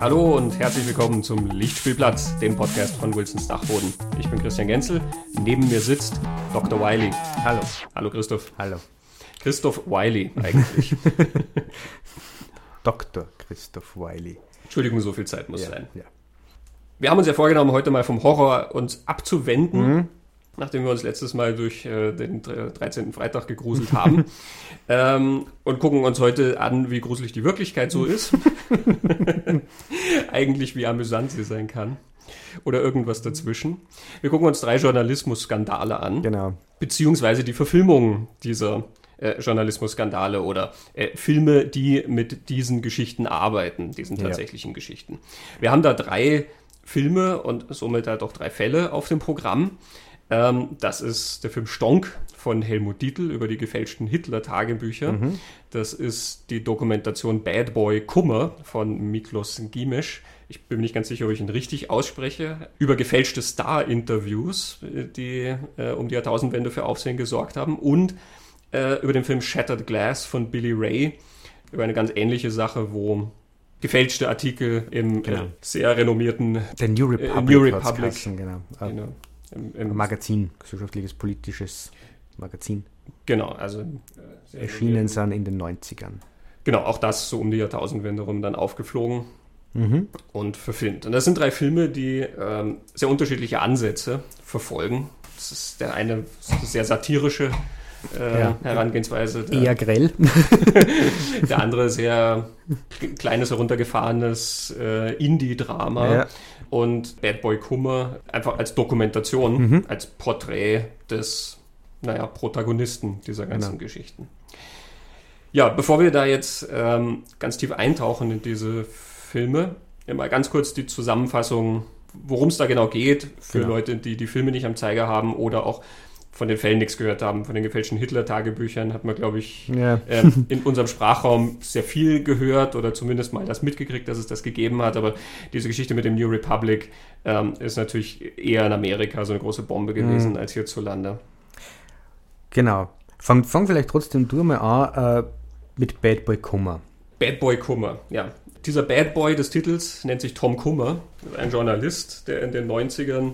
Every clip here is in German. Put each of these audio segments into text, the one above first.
Hallo und herzlich willkommen zum Lichtspielplatz, dem Podcast von Wilsons Dachboden. Ich bin Christian Genzel, neben mir sitzt Dr. Wiley. Hallo. Hallo Christoph. Hallo. Christoph Wiley eigentlich. Dr. Christoph Wiley. Entschuldigung, so viel Zeit muss Ja, sein. ja. Wir haben uns ja vorgenommen, heute mal vom Horror uns abzuwenden, nachdem wir uns letztes Mal durch äh, den dr- 13. Freitag gegruselt haben. ähm, und gucken uns heute an, wie gruselig die Wirklichkeit so ist. Eigentlich wie amüsant sie sein kann. Oder irgendwas dazwischen. Wir gucken uns drei Journalismus-Skandale an. Genau. beziehungsweise die Verfilmung dieser äh, Journalismusskandale oder äh, Filme, die mit diesen Geschichten arbeiten, diesen Ja. tatsächlichen Geschichten. Wir haben da drei Filme und somit halt auch drei Fälle auf dem Programm. Ähm, das ist der Film Stonk von Helmut Dietl über die gefälschten Hitler-Tagebücher. Das ist die Dokumentation Bad Boy Kummer von Miklos Gimesch. Ich bin mir nicht ganz sicher, ob ich ihn richtig ausspreche. Über gefälschte Star-Interviews, äh, die äh, um die Jahrtausendwende für Aufsehen gesorgt haben. Und äh, über den Film Shattered Glass von Billy Ray. Über eine ganz ähnliche Sache, wo gefälschte Artikel im Genau. äh, sehr renommierten Der New Äh, Republic. New Republic. genau. Genau, im, im, Magazin, gesellschaftliches, politisches Magazin. genau, also äh, Erschienen sind in den 90ern. Genau, auch das so um die Jahrtausendwende rum dann aufgeflogen Mhm. und verfilmt. Und das sind drei Filme, die ähm, sehr unterschiedliche Ansätze verfolgen. Das ist der eine sehr satirische äh, Ja. Herangehensweise, der, Eher grell. der andere sehr kleines, heruntergefahrenes äh, Indie-Drama. Ja. Und Bad Boy Kummer einfach als Dokumentation, Mhm. als Porträt des, naja, Protagonisten dieser ganzen Genau. Geschichten. Ja, bevor wir da jetzt ähm, ganz tief eintauchen in diese Filme, mal ganz kurz die Zusammenfassung, worum es da genau geht, für Genau. Leute, die die Filme nicht am Zeiger haben oder auch von den Fällen nichts gehört haben. Von den gefälschten Hitler-Tagebüchern hat man, glaube ich, Ja. ähm, in unserem Sprachraum sehr viel gehört oder zumindest mal das mitgekriegt, dass es das gegeben hat. Aber diese Geschichte mit dem New Republic ähm, ist natürlich eher in Amerika so eine große Bombe gewesen als hierzulande. Genau. Fang, fang vielleicht trotzdem du mal an äh, mit Bad Boy Kummer. Bad Boy Kummer, ja. Dieser Bad Boy des Titels nennt sich Tom Kummer, ein Journalist, der in den 90ern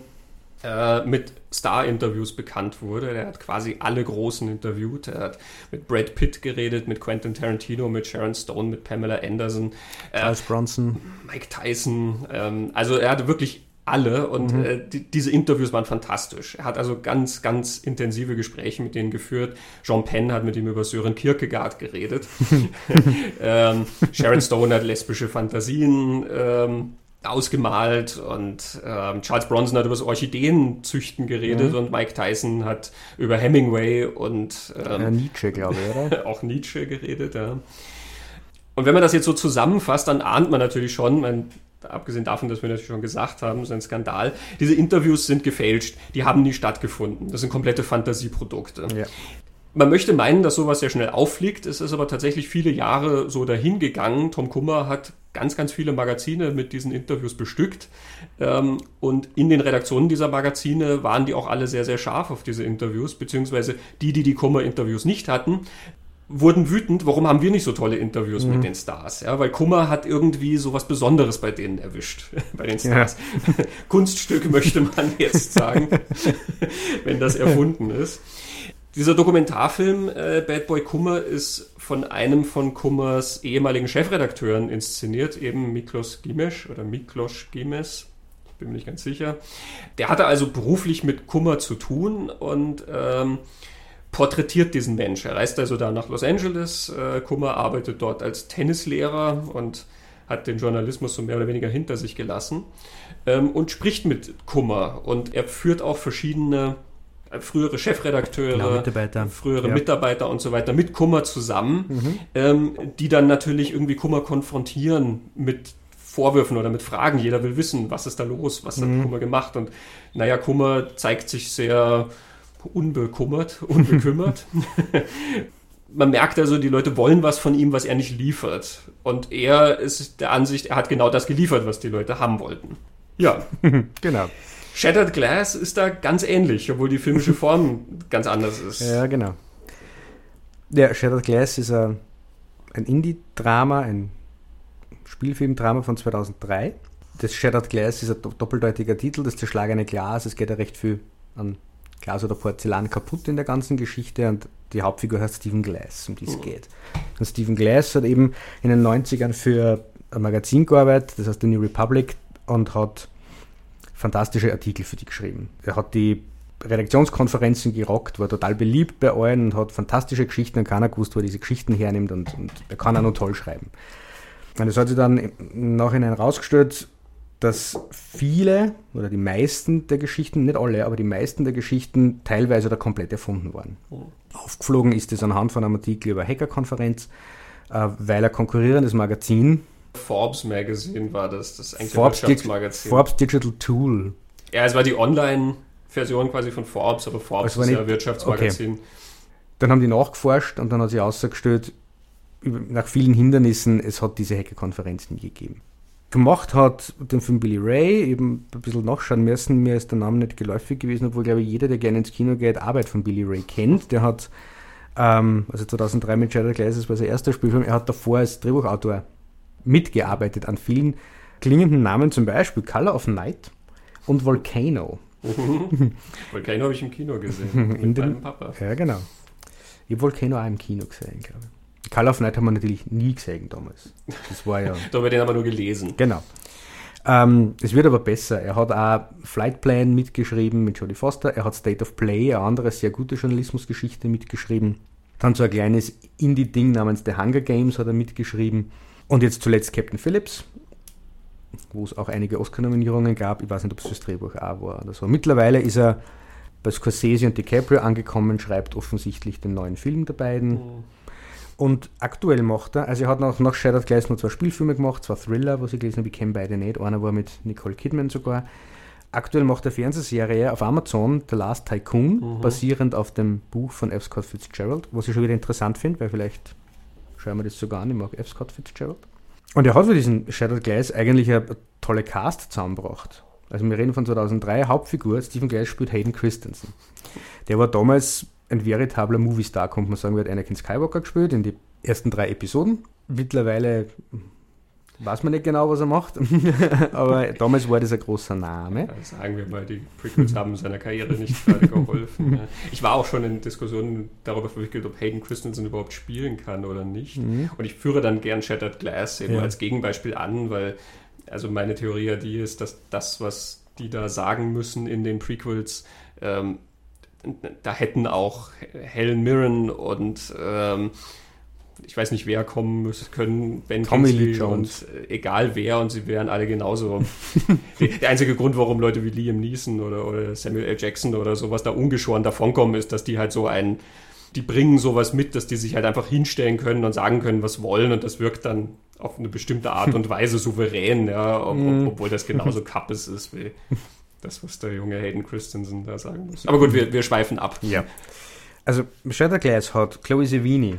äh, mit Star-Interviews bekannt wurde. Der hat quasi alle Großen interviewt. Er hat mit Brad Pitt geredet, mit Quentin Tarantino, mit Sharon Stone, mit Pamela Anderson. Äh, Charles Bronson. Mike Tyson. Ähm, also er hatte wirklich alle und äh, die, diese Interviews waren fantastisch. Er hat also ganz, ganz intensive Gespräche mit denen geführt. Jean Penn hat mit ihm über Sören Kierkegaard geredet. ähm, Sharon Stone hat lesbische Fantasien ähm, ausgemalt und ähm, Charles Bronson hat über das Orchideenzüchten geredet und Mike Tyson hat über Hemingway und ähm, Äh, Nietzsche, glaube ich, oder? auch Nietzsche geredet, ja. Und wenn man das jetzt so zusammenfasst, dann ahnt man natürlich schon, mein, abgesehen davon, dass wir natürlich schon gesagt haben, es ist ein Skandal, diese Interviews sind gefälscht, die haben nie stattgefunden. Das sind komplette Fantasieprodukte. ja. Man möchte meinen, dass sowas sehr schnell auffliegt. Es ist aber tatsächlich viele Jahre so dahingegangen. Tom Kummer hat ganz, ganz viele Magazine mit diesen Interviews bestückt. Ähm, und in den Redaktionen dieser Magazine waren die auch alle sehr, sehr scharf auf diese Interviews, beziehungsweise die, die die Kummer-Interviews nicht hatten, wurden wütend, warum haben wir nicht so tolle Interviews mit den Stars? Ja, weil Kummer hat irgendwie so was Besonderes bei denen erwischt, bei den Stars. Kunststück möchte man jetzt sagen, wenn das erfunden ist. Dieser Dokumentarfilm äh, Bad Boy Kummer ist von einem von Kummers ehemaligen Chefredakteuren inszeniert, eben Miklos Gimes oder Miklos Gimes. Ich bin mir nicht ganz sicher. Der hatte also beruflich mit Kummer zu tun und ähm, porträtiert diesen Mensch. Er reist also da nach Los Angeles. Äh, Kummer arbeitet dort als Tennislehrer und hat den Journalismus so mehr oder weniger hinter sich gelassen ähm, und spricht mit Kummer. Und er führt auch verschiedene frühere Chefredakteure, Genau, Mitarbeiter. frühere Ja. Mitarbeiter und so weiter mit Kummer zusammen, ähm, die dann natürlich irgendwie Kummer konfrontieren mit Vorwürfen oder mit Fragen. Jeder will wissen, was ist da los, was hat Kummer gemacht. Und naja, Kummer zeigt sich sehr unbekummert, unbekümmert. Man merkt also, die Leute wollen was von ihm, was er nicht liefert. Und er ist der Ansicht, er hat genau das geliefert, was die Leute haben wollten. Ja, Genau. Shattered Glass ist da ganz ähnlich, obwohl die filmische Form ganz anders ist. Ja, genau. Ja, Shattered Glass ist ein, ein Indie-Drama, ein Spielfilmdrama von 2003. Das Shattered Glass ist ein doppeldeutiger Titel, das zerschlagene Glas. Es geht ja recht viel an Glas oder Porzellan kaputt in der ganzen Geschichte und die Hauptfigur heißt Stephen Glass, um die es geht. Und Stephen Glass hat eben in den 90ern für ein Magazin gearbeitet, das heißt The New Republic, und hat fantastische Artikel für die geschrieben. Er hat die Redaktionskonferenzen gerockt, war total beliebt bei allen und hat fantastische Geschichten und keiner gewusst, wo er diese Geschichten hernimmt und, und er kann auch noch toll schreiben. Und es hat sich dann im Nachhinein rausgestellt, dass viele oder die meisten der Geschichten, nicht alle, aber die meisten der Geschichten teilweise oder komplett erfunden waren. Mhm. Aufgeflogen ist es anhand von einem Artikel über Hackerkonferenz, äh, weil ein konkurrierendes Magazin Forbes Magazine war das, das eigentlich Forbes Wirtschaftsmagazin. Forbes Digital Tool. Ja, es war die Online-Version quasi von Forbes, aber Forbes ist ja ein Wirtschaftsmagazin. Okay. Dann haben die nachgeforscht und dann hat sich ausgestellt, nach vielen Hindernissen, es hat diese Hackerkonferenz nie gegeben gemacht hat, den Film Billy Ray, eben ein bisschen nachschauen müssen. Mir ist der Name nicht geläufig gewesen, obwohl, glaube ich, jeder, der gerne ins Kino geht, Arbeit von Billy Ray kennt. Der hat, ähm, also 2003 mit Shadow Glasses war sein erster Spielfilm, er hat davor als Drehbuchautor mitgearbeitet an vielen klingenden Namen, zum Beispiel Color of Night und Volcano. Volcano habe ich im Kino gesehen, mit In meinem Papa. Ja, genau. Ich habe Volcano auch im Kino gesehen, glaube ich. Call of Night haben wir natürlich nie gesehen damals. Das war ja. da haben wir den aber nur gelesen. Genau. Ähm, es wird aber besser. Er hat auch Flight Plan mitgeschrieben mit Jodie Foster. Er hat State of Play, eine andere sehr gute Journalismusgeschichte mitgeschrieben. Dann so ein kleines Indie-Ding namens The Hunger Games hat er mitgeschrieben. Und jetzt zuletzt Captain Phillips, wo es auch einige Oscar-Nominierungen gab. Ich weiß nicht, ob es fürs Drehbuch auch war oder so. Mittlerweile ist er bei Scorsese und DiCaprio angekommen, schreibt offensichtlich den neuen Film der beiden. Mhm. Und aktuell macht er, also er hat nach, nach Shattered Glass noch zwei Spielfilme gemacht, zwei Thriller, was ich gelesen habe, ich kenne beide nicht. Einer war mit Nicole Kidman sogar. Aktuell macht er Fernsehserie auf Amazon, The Last Tycoon, mhm. basierend auf dem Buch von F. Scott Fitzgerald, was ich schon wieder interessant finde, weil vielleicht schauen wir das sogar an, ich mag F. Scott Fitzgerald. Und er hat für diesen Shattered Glass eigentlich eine tolle Cast zusammengebracht. Also wir reden von 2003, Hauptfigur, Stephen Glass spielt Hayden Christensen. Der war damals ein veritabler Movie-Star, kommt man sagen, wird Anakin Skywalker gespielt in die ersten drei Episoden. Mittlerweile weiß man nicht genau, was er macht, aber damals war das ein großer Name. Ja, sagen wir mal, die Prequels haben seiner Karriere nicht gerade geholfen. Ich war auch schon in Diskussionen darüber verwickelt, ob Hayden Christensen überhaupt spielen kann oder nicht. Mhm. Und ich führe dann gern Shattered Glass eben ja. als Gegenbeispiel an, weil also meine Theorie ja die ist, dass das, was die da sagen müssen in den Prequels, ähm, da hätten auch Helen Mirren und ähm, ich weiß nicht, wer kommen müssen können, Ben Tommy Lee Jones. und äh, egal wer und sie wären alle genauso. der einzige Grund, warum Leute wie Liam Neeson oder, oder Samuel L. Jackson oder sowas da ungeschoren davonkommen, ist, dass die halt so ein, die bringen sowas mit, dass die sich halt einfach hinstellen können und sagen können, was wollen und das wirkt dann auf eine bestimmte Art und Weise souverän, ja, ob, mhm. obwohl das genauso Kappes ist wie das, was der junge Hayden Christensen da sagen muss. Aber gut, wir, wir schweifen ab. Ja. Also Shadow Glass hat Chloe Sevigny,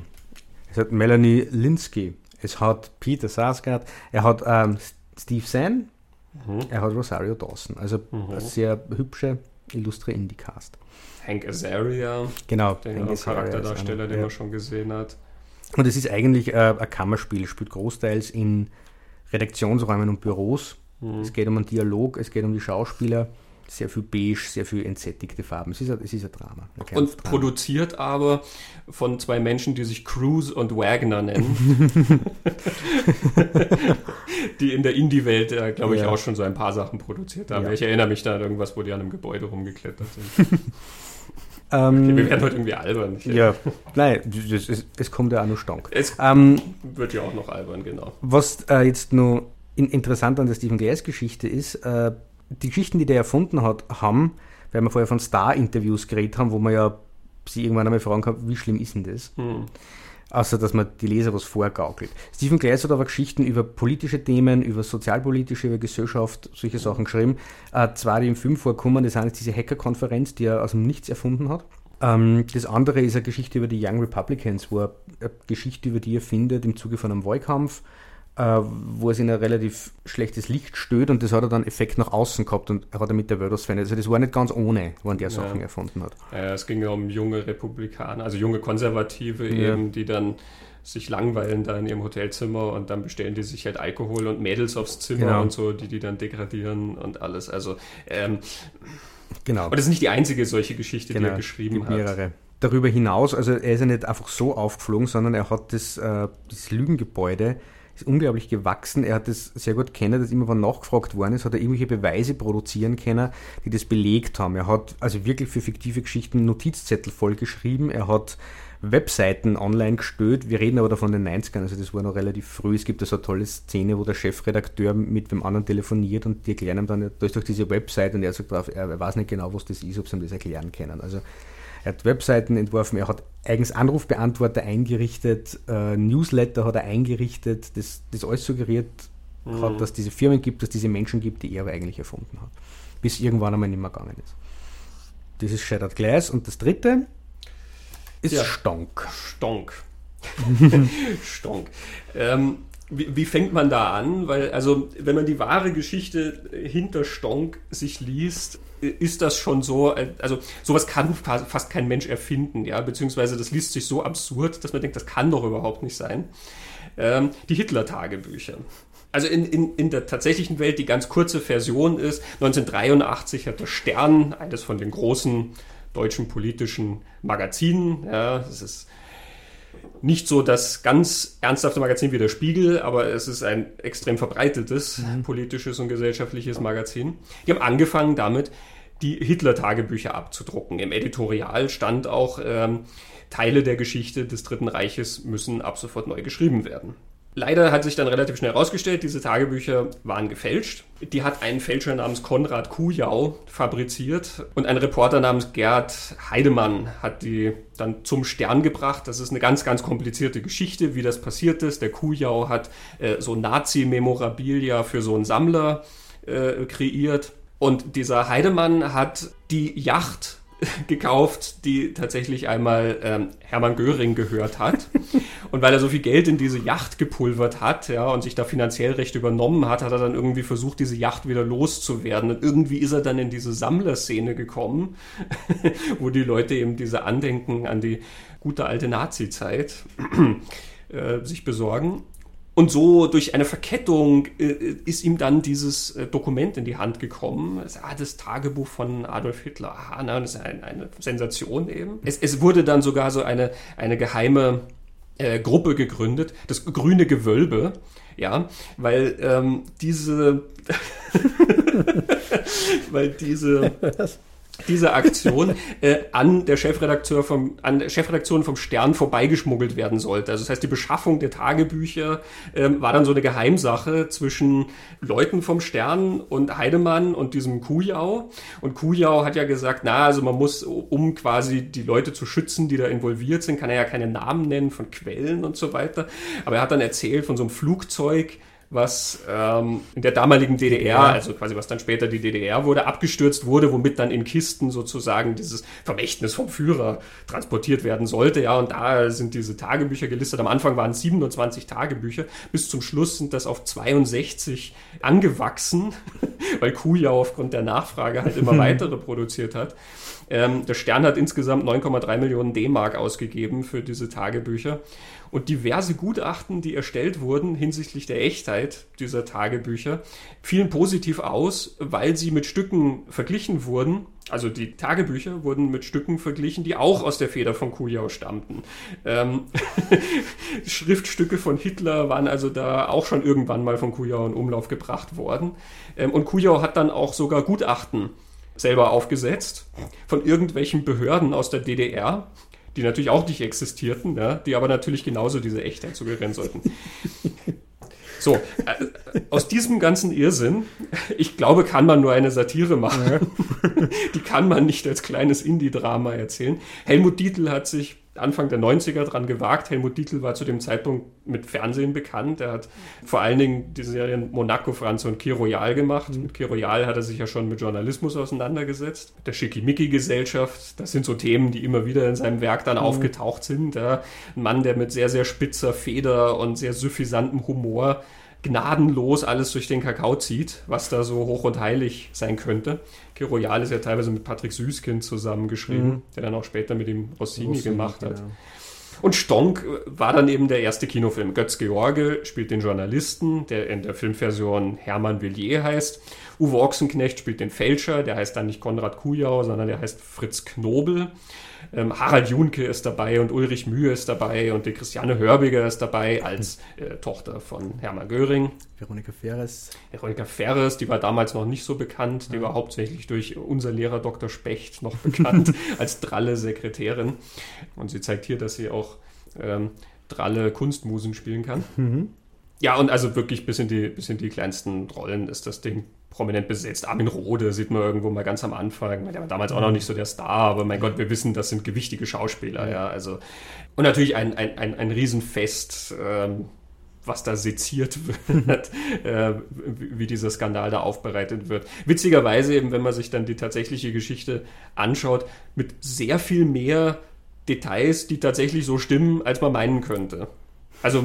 es hat Melanie Linsky, es hat Peter Sarsgaard, er hat ähm, Steve Zahn, mhm. er hat Rosario Dawson. Also mhm. eine sehr hübsche, illustre Indie-Cast. Hank Azaria, genau, der Hank Charakterdarsteller, einer, den ja. man schon gesehen hat. Und es ist eigentlich äh, ein Kammerspiel, spielt großteils in Redaktionsräumen und Büros Mhm. Es geht um einen Dialog, es geht um die Schauspieler. Sehr viel beige, sehr viel entsättigte Farben. Es ist ein, es ist ein Drama. Ein und Drama. produziert aber von zwei Menschen, die sich Cruise und Wagner nennen. die in der Indie-Welt, äh, glaube ich, ja. auch schon so ein paar Sachen produziert haben. Ja. Ich erinnere mich da an irgendwas, wo die an einem Gebäude rumgeklettert sind. Ähm, okay, wir werden heute irgendwie albern. Ja, nein, es, es, es, kommt ja auch noch stank. Es ähm, wird ja auch noch albern, genau. Was äh, jetzt nur in, interessant an der Stephen Glass-Geschichte ist, äh, die Geschichten, die der erfunden hat, haben, weil wir vorher von Star-Interviews geredet haben, wo man ja sie irgendwann einmal fragen kann, wie schlimm ist denn das? Hm. Außer, dass man die Leser was vorgaukelt. Stephen Glass hat aber Geschichten über politische Themen, über sozialpolitische, über Gesellschaft, solche Sachen geschrieben. Äh, zwei, die im Film vorkommen, das eine ist diese Hacker-Konferenz, die er aus dem Nichts erfunden hat. Ähm, das andere ist eine Geschichte über die Young Republicans, wo er eine Geschichte über die er findet im Zuge von einem Wahlkampf wo es in ein relativ schlechtes Licht stößt und das hat er dann Effekt nach außen gehabt und hat er mit der Wörthers verändert. Also das war nicht ganz ohne, wann der Sachen ja. erfunden hat. Ja, es ging ja um junge Republikaner, also junge Konservative ja. eben, die dann sich langweilen da in ihrem Hotelzimmer und dann bestellen die sich halt Alkohol und Mädels aufs Zimmer genau. und so, die die dann degradieren und alles. Also ähm, genau. Aber das ist nicht die einzige solche Geschichte, genau. die er genau. geschrieben Gibt hat. Mehrere darüber hinaus, also er ist ja nicht einfach so aufgeflogen, sondern er hat das, äh, das Lügengebäude ist unglaublich gewachsen. Er hat das sehr gut kennen, dass immer, wenn nachgefragt worden ist, hat er irgendwelche Beweise produzieren können, die das belegt haben. Er hat also wirklich für fiktive Geschichten Notizzettel vollgeschrieben. Er hat Webseiten online gestellt. Wir reden aber davon den 90ern, also das war noch relativ früh. Es gibt da so eine tolle Szene, wo der Chefredakteur mit dem anderen telefoniert und die erklären ihm dann, da ist doch diese Website und er sagt drauf, er weiß nicht genau, was das ist, ob sie ihm das erklären können. Also er hat Webseiten entworfen, er hat eigens Anrufbeantworter eingerichtet, äh, Newsletter hat er eingerichtet, das, das alles suggeriert mhm. hat, dass es diese Firmen gibt, dass es diese Menschen gibt, die er aber eigentlich erfunden hat. Bis irgendwann einmal nicht mehr gegangen ist. Das ist Shattered Glass und das dritte ist ja. Stonk. Stonk. Stonk. Ähm, wie, wie, fängt man da an? Weil, also, wenn man die wahre Geschichte hinter Stonk sich liest, ist das schon so, also sowas kann fast kein Mensch erfinden, ja, beziehungsweise das liest sich so absurd, dass man denkt, das kann doch überhaupt nicht sein. Ähm, die Hitler-Tagebücher. Also in, in, in der tatsächlichen Welt, die ganz kurze Version ist, 1983 hat der Stern, eines von den großen deutschen politischen Magazinen, ja, das ist nicht so das ganz ernsthafte Magazin wie der Spiegel, aber es ist ein extrem verbreitetes mhm. politisches und gesellschaftliches Magazin. Die haben angefangen damit, die Hitler-Tagebücher abzudrucken. Im Editorial stand auch, ähm, Teile der Geschichte des Dritten Reiches müssen ab sofort neu geschrieben werden. Leider hat sich dann relativ schnell herausgestellt, diese Tagebücher waren gefälscht. Die hat ein Fälscher namens Konrad Kujau fabriziert und ein Reporter namens Gerd Heidemann hat die dann zum Stern gebracht. Das ist eine ganz, ganz komplizierte Geschichte, wie das passiert ist. Der Kujau hat äh, so Nazi-Memorabilia für so einen Sammler äh, kreiert. Und dieser Heidemann hat die Yacht gekauft, die tatsächlich einmal ähm, Hermann Göring gehört hat. und weil er so viel Geld in diese Yacht gepulvert hat, ja, und sich da finanziell recht übernommen hat, hat er dann irgendwie versucht, diese Yacht wieder loszuwerden. Und irgendwie ist er dann in diese Sammlerszene gekommen, wo die Leute eben diese Andenken an die gute alte Nazi-Zeit äh, sich besorgen. Und so durch eine Verkettung äh, ist ihm dann dieses äh, Dokument in die Hand gekommen. Das, ah, das Tagebuch von Adolf Hitler. Aha, na, das ist ein, eine Sensation eben. Es, es, wurde dann sogar so eine, eine geheime äh, Gruppe gegründet, das grüne Gewölbe. Ja, weil ähm, diese, weil diese diese Aktion äh, an der Chefredakteur vom, an der Chefredaktion vom Stern vorbeigeschmuggelt werden sollte. Also das heißt, die Beschaffung der Tagebücher ähm, war dann so eine Geheimsache zwischen Leuten vom Stern und Heidemann und diesem Kujau. Und Kujau hat ja gesagt, na, also man muss, um quasi die Leute zu schützen, die da involviert sind, kann er ja keine Namen nennen von Quellen und so weiter. Aber er hat dann erzählt von so einem Flugzeug, was ähm, in der damaligen DDR, also quasi was dann später die DDR wurde, abgestürzt wurde, womit dann in Kisten sozusagen dieses Vermächtnis vom Führer transportiert werden sollte. Ja, und da sind diese Tagebücher gelistet. Am Anfang waren es 27 Tagebücher, bis zum Schluss sind das auf 62 angewachsen, weil Kujau aufgrund der Nachfrage halt immer weitere produziert hat. Ähm, der Stern hat insgesamt 9,3 Millionen D-Mark ausgegeben für diese Tagebücher. Und diverse Gutachten, die erstellt wurden hinsichtlich der Echtheit dieser Tagebücher, fielen positiv aus, weil sie mit Stücken verglichen wurden. Also die Tagebücher wurden mit Stücken verglichen, die auch aus der Feder von Kujau stammten. Ähm, Schriftstücke von Hitler waren also da auch schon irgendwann mal von Kujau in Umlauf gebracht worden. Ähm, und Kujau hat dann auch sogar Gutachten selber aufgesetzt von irgendwelchen Behörden aus der DDR, die natürlich auch nicht existierten, ja, die aber natürlich genauso diese Echtheit suggerieren sollten. So, äh, aus diesem ganzen Irrsinn, ich glaube, kann man nur eine Satire machen. Ja. Die kann man nicht als kleines Indie-Drama erzählen. Helmut Dietl hat sich Anfang der 90er dran gewagt. Helmut Dietl war zu dem Zeitpunkt mit Fernsehen bekannt. Er hat vor allen Dingen die Serien Monaco, Franz und Kir Royal gemacht. Mhm. Mit Kir Royal hat er sich ja schon mit Journalismus auseinandergesetzt. Mit der Schickimicki-Gesellschaft. Das sind so Themen, die immer wieder in seinem Werk dann mhm. aufgetaucht sind. Ja. Ein Mann, der mit sehr, sehr spitzer Feder und sehr suffisantem Humor gnadenlos alles durch den Kakao zieht, was da so hoch und heilig sein könnte. Royal ist ja teilweise mit Patrick Süßkind zusammengeschrieben, mhm. der dann auch später mit ihm Rossini, Rossini gemacht hat. Genau. Und Stonk war dann eben der erste Kinofilm. Götz George spielt den Journalisten, der in der Filmversion Hermann Villiers heißt. Uwe Ochsenknecht spielt den Fälscher, der heißt dann nicht Konrad Kujau, sondern der heißt Fritz Knobel. Ähm, Harald Junke ist dabei und Ulrich Mühe ist dabei und die Christiane Hörbiger ist dabei als äh, Tochter von Hermann Göring. Veronika Ferres. Veronika Ferres, die war damals noch nicht so bekannt, die ja. war hauptsächlich durch unser Lehrer Dr. Specht noch bekannt als dralle Sekretärin. Und sie zeigt hier, dass sie auch ähm, dralle Kunstmusen spielen kann. Mhm. Ja, und also wirklich bis in, die, bis in die kleinsten Rollen ist das Ding prominent besetzt. Armin Rohde sieht man irgendwo mal ganz am Anfang. Der war damals auch noch nicht so der Star, aber mein Gott, wir wissen, das sind gewichtige Schauspieler, ja. Also, und natürlich ein, ein, ein, ein Riesenfest, ähm, was da seziert wird, äh, wie dieser Skandal da aufbereitet wird. Witzigerweise eben, wenn man sich dann die tatsächliche Geschichte anschaut, mit sehr viel mehr Details, die tatsächlich so stimmen, als man meinen könnte. Also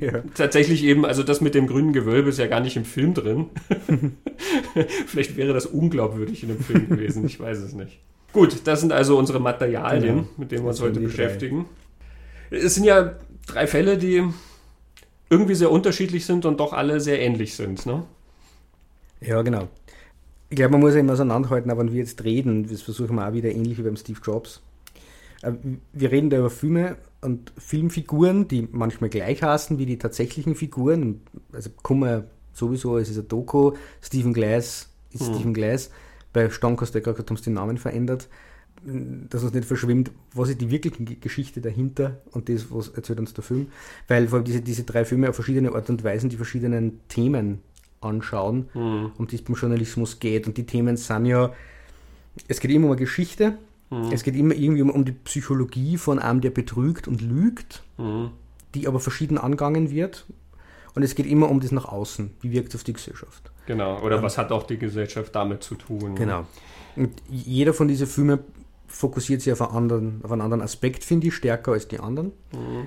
ja. tatsächlich eben, also das mit dem grünen Gewölbe ist ja gar nicht im Film drin. Vielleicht wäre das unglaubwürdig in dem Film gewesen, ich weiß es nicht. Gut, das sind also unsere Materialien, genau. mit denen wir uns heute beschäftigen. Drei. Es sind ja drei Fälle, die irgendwie sehr unterschiedlich sind und doch alle sehr ähnlich sind. Ne? Ja, genau. Ich glaube, man muss ja immer auseinanderhalten, aber wenn wir jetzt reden, das versuchen wir auch wieder ähnlich wie beim Steve Jobs. Äh, wir reden da über Filme und Filmfiguren, die manchmal gleich heißen wie die tatsächlichen Figuren. Also Kummer sowieso, es ist ein Doku, Stephen Glass ist mhm. Stephen Glass. Bei Stonk hast du gerade haben sie den Namen verändert. Dass uns nicht verschwimmt, was ist die wirkliche Geschichte dahinter und das, was erzählt uns der Film. Weil vor allem diese, diese drei Filme auf verschiedene Art und Weisen die verschiedenen Themen anschauen, mhm. um die es beim Journalismus geht. Und die Themen sind ja, es geht immer um eine Geschichte, Mhm. Es geht immer irgendwie um, um, die Psychologie von einem, der betrügt und lügt, mhm. die aber verschieden angangen wird. Und es geht immer um das nach außen. Wie wirkt es auf die Gesellschaft? Genau. Oder ähm, was hat auch die Gesellschaft damit zu tun? Genau. Und jeder von diesen Filmen fokussiert sich auf einen anderen, auf einen anderen Aspekt, finde ich, stärker als die anderen. Mhm.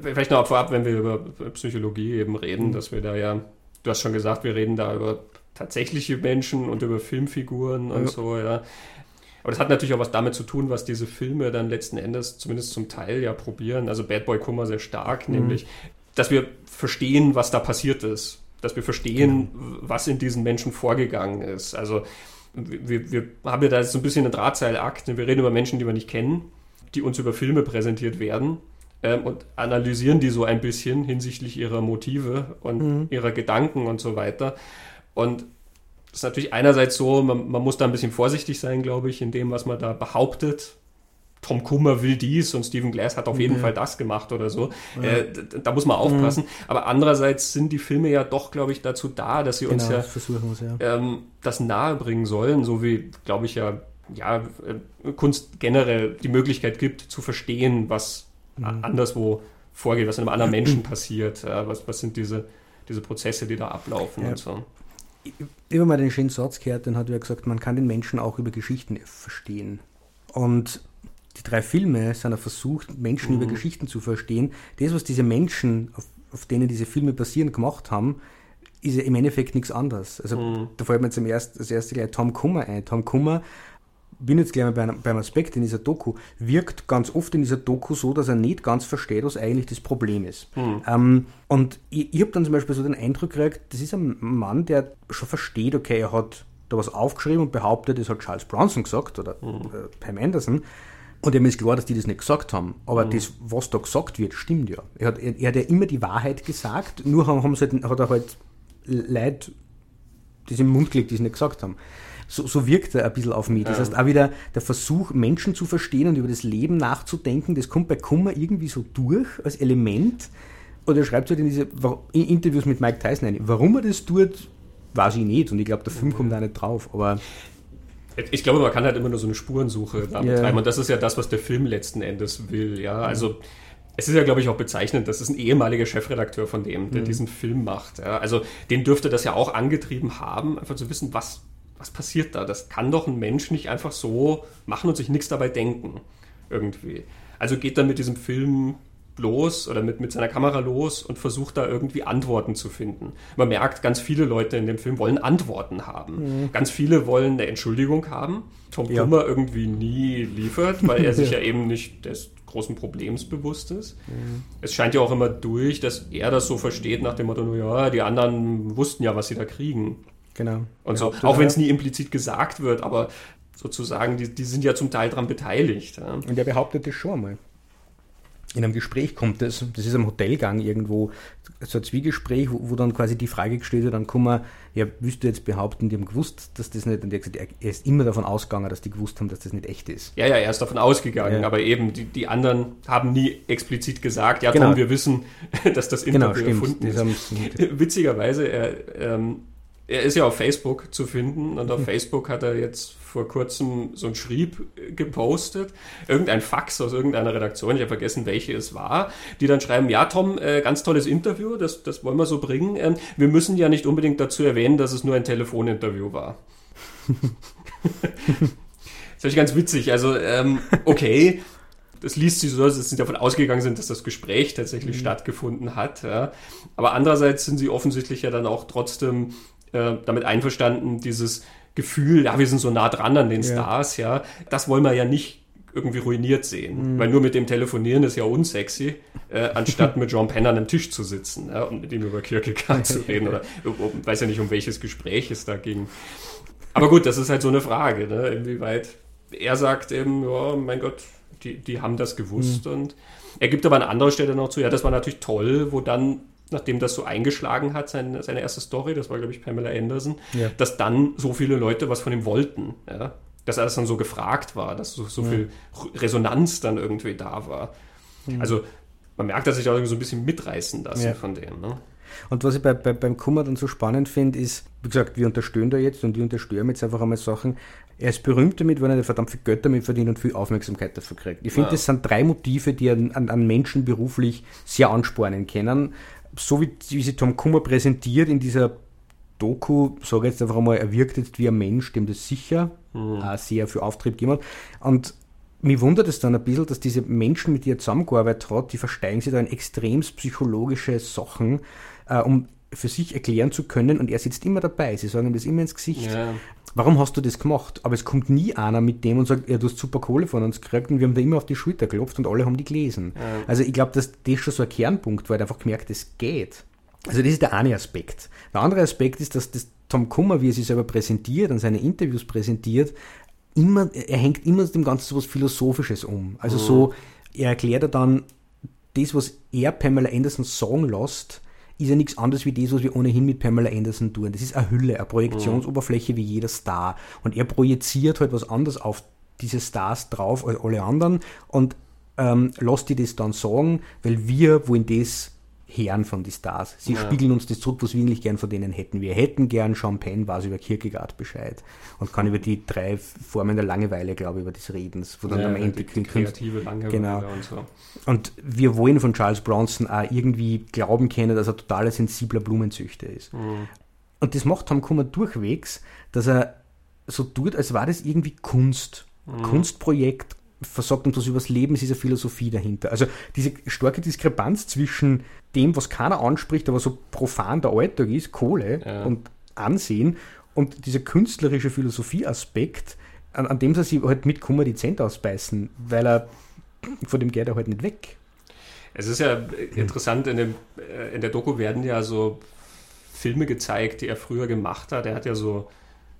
Vielleicht noch vorab, wenn wir über Psychologie eben reden, mhm. dass wir da ja, du hast schon gesagt, wir reden da über tatsächliche Menschen und über Filmfiguren und ja. so, ja. Aber das hat natürlich auch was damit zu tun, was diese Filme dann letzten Endes zumindest zum Teil ja probieren. Also Bad Boy Kummer sehr stark, mhm. nämlich, dass wir verstehen, was da passiert ist. Dass wir verstehen, mhm. was in diesen Menschen vorgegangen ist. Also wir, wir haben ja da so ein bisschen einen Drahtseilakt. Wir reden über Menschen, die wir nicht kennen, die uns über Filme präsentiert werden ähm, und analysieren die so ein bisschen hinsichtlich ihrer Motive und mhm. ihrer Gedanken und so weiter. Und das ist natürlich einerseits so, man, man, muss da ein bisschen vorsichtig sein, glaube ich, in dem, was man da behauptet. Tom Kummer will dies und Stephen Glass hat auf jeden ja. Fall das gemacht oder so. Ja. Äh, da muss man aufpassen. Ja. Aber andererseits sind die Filme ja doch, glaube ich, dazu da, dass sie genau, uns ja, ähm, das nahebringen sollen, so wie, glaube ich, ja, ja, äh, Kunst generell die Möglichkeit gibt, zu verstehen, was mhm. anderswo vorgeht, was in einem anderen Menschen passiert, was, was sind diese, diese Prozesse, die da ablaufen und so immer mal den schönen Satz gehört, den hat er gesagt, man kann den Menschen auch über Geschichten verstehen. Und die drei Filme sind ein Versuch, Menschen mhm. über Geschichten zu verstehen. Das, was diese Menschen, auf, auf, denen diese Filme basieren, gemacht haben, ist ja im Endeffekt nichts anderes. Also mhm. da fällt mir zum ersten, das erste gleich Tom Kummer ein. Tom Kummer bin jetzt gleich mal bei einem, beim Aspekt in dieser Doku, wirkt ganz oft in dieser Doku so, dass er nicht ganz versteht, was eigentlich das Problem ist. Mhm. Ähm, und ich, ich habe dann zum Beispiel so den Eindruck gekriegt, das ist ein Mann, der schon versteht, okay, er hat da was aufgeschrieben und behauptet, das hat Charles Bronson gesagt oder mhm. äh, Pam Anderson. Und ihm ist klar, dass die das nicht gesagt haben. Aber mhm. das, was da gesagt wird, stimmt ja. Er hat, er, er hat ja immer die Wahrheit gesagt, nur haben, haben halt, hat er halt Leute das im Mund gelegt, die es nicht gesagt haben so, so wirkt er ein bisschen auf mich. Das heißt, auch wieder der Versuch, Menschen zu verstehen und über das Leben nachzudenken, das kommt bei Kummer irgendwie so durch als Element. Oder er schreibt halt in diese in Interviews mit Mike Tyson ein. Warum er das tut, weiß ich nicht. Und ich glaube, der Film kommt da nicht drauf. Aber ich glaube, man kann halt immer nur so eine Spurensuche da betreiben. Yeah. Und das ist ja das, was der Film letzten Endes will. Ja, also. Es ist ja, glaube ich, auch bezeichnend, das ist ein ehemaliger Chefredakteur von dem, der mhm. diesen Film macht. Ja, also den dürfte das ja auch angetrieben haben, einfach zu wissen, was was passiert da? Das kann doch ein Mensch nicht einfach so machen und sich nichts dabei denken. Irgendwie. Also geht dann mit diesem Film los oder mit, mit seiner Kamera los und versucht da irgendwie Antworten zu finden. Man merkt, ganz viele Leute in dem Film wollen Antworten haben. Mhm. Ganz viele wollen eine Entschuldigung haben. Tom ja. Kummer irgendwie nie liefert, weil er sich ja. eben nicht des großen Problems bewusst ist. Mhm. Es scheint ja auch immer durch, dass er das so versteht nach dem Motto, ja, die anderen wussten ja, was sie da kriegen. Genau. Und so, auch wenn es nie implizit gesagt wird, aber sozusagen, die, die sind ja zum Teil daran beteiligt. Ja. Und er behauptet das schon mal in einem Gespräch kommt das, das ist am Hotelgang irgendwo, so ein Zwiegespräch, wo, wo, dann quasi die Frage gestellt wird, dann kann man, ja, willst du jetzt behaupten, die haben gewusst, dass das nicht, und er hat gesagt, er ist immer davon ausgegangen, dass die gewusst haben, dass das nicht echt ist. Ja, ja, er ist davon ausgegangen, ja. aber eben, die, die anderen haben nie explizit gesagt, ja, genau. Tom, wir wissen, dass das genau, Interview genau, erfunden ist. Witzigerweise, er, ähm, er ist ja auf Facebook zu finden und auf mhm. Facebook hat er jetzt vor kurzem so ein Schrieb gepostet, irgendein Fax aus irgendeiner Redaktion, ich habe vergessen, welche es war, die dann schreiben, ja Tom, äh, ganz tolles Interview, das, das wollen wir so bringen. Ähm, wir müssen ja nicht unbedingt dazu erwähnen, dass es nur ein Telefoninterview war. das ist ganz witzig. Also, ähm, okay, das liest sich so, dass sie davon ausgegangen sind, dass das Gespräch tatsächlich mhm. stattgefunden hat. Ja. Aber andererseits sind sie offensichtlich ja dann auch trotzdem äh, damit einverstanden, dieses Gefühl, ja, wir sind so nah dran an den ja. Stars, ja, das wollen wir ja nicht irgendwie ruiniert sehen. Mhm. Weil nur mit dem Telefonieren ist ja unsexy, äh, anstatt mit John Penn an einem Tisch zu sitzen ja, und mit ihm über Kierkegaard zu reden. Oder um, weiß ja nicht, um welches Gespräch es da ging. Aber gut, das ist halt so eine Frage, ne? inwieweit er sagt eben, ja, mein Gott, die, die haben das gewusst. Mhm. Und er gibt aber an anderer Stelle noch zu, ja, das war natürlich toll, wo dann nachdem das so eingeschlagen hat, seine, seine erste Story, das war, glaube ich, Pamela Anderson, ja. dass dann so viele Leute was von ihm wollten. Ja? Dass er das dann so gefragt war, dass so, so ja. viel Resonanz dann irgendwie da war. Mhm. Also man merkt, dass sich auch so ein bisschen mitreißen lassen von dem. Ne? Und was ich bei, bei, beim Kummer dann so spannend finde, ist, wie gesagt, wir unterstützen da jetzt und wir unterstützen jetzt einfach einmal Sachen. Er ist berühmt damit, weil er verdammt viel Geld damit verdient und viel Aufmerksamkeit dafür kriegt. Ich finde, ja. das sind drei Motive, die an, an, Menschen beruflich sehr anspornen können so wie, wie sie Tom Kummer präsentiert in dieser Doku, sage ich jetzt einfach einmal, er wirkt jetzt wie ein Mensch, dem das sicher mhm. äh, sehr viel Auftrieb gegeben hat. Und mich wundert es dann ein bisschen, dass diese Menschen, mit denen er zusammengearbeitet hat, die versteigen sich da in extrem psychologische Sachen, äh, um für sich erklären zu können und er sitzt immer dabei. Sie sagen ihm das immer ins Gesicht. Ja warum hast du das gemacht? Aber es kommt nie einer mit dem und sagt, ja, du hast super Kohle von uns gekriegt und wir haben da immer auf die Schulter geklopft und alle haben die gelesen. Ja. Also ich glaube, dass das schon so ein Kernpunkt war, er einfach gemerkt, es geht. Also das ist der eine Aspekt. Der andere Aspekt ist, dass das Tom Kummer, wie er sich selber präsentiert und seine Interviews präsentiert, immer, er hängt immer dem Ganzen so was Philosophisches um. Also mhm. so, er erklärt er dann das, was er Pamela Anderson sagen lässt, ist ja nichts anderes wie das, was wir ohnehin mit Pamela Anderson tun. Das ist eine Hülle, eine Projektionsoberfläche wie jeder Star. Und er projiziert halt was anderes auf diese Stars drauf als alle anderen und ähm, lässt die das dann sagen, weil wir wollen das Herren von den Stars. Sie ja. spiegeln uns das zurück, was wir eigentlich gern von denen hätten. Wir hätten gern Champagne, weiß über Kierkegaard Bescheid und kann über die drei Formen der Langeweile, glaube ich, über das Redens, wo dann ja, am Ende die kreative Langeweile genau. und so. Und wir wollen von Charles Bronson auch irgendwie glauben können, dass er totaler sensibler Blumenzüchter ist. Mhm. Und das macht Tom Kummer durchwegs, dass er so tut, als war das irgendwie Kunst. Mhm. Kunstprojekt, versagt uns was übers Leben, es ist eine Philosophie dahinter. Also diese starke Diskrepanz zwischen dem, was keiner anspricht, aber so profan der Alltag ist, Kohle ja. und Ansehen und dieser künstlerische Philosophieaspekt, an, an dem sie sich halt mit Kummer die Zent ausbeißen, weil er von dem geht er halt nicht weg. Es ist ja interessant, in, dem, äh, in der Doku werden ja so Filme gezeigt, die er früher gemacht hat. Er hat ja so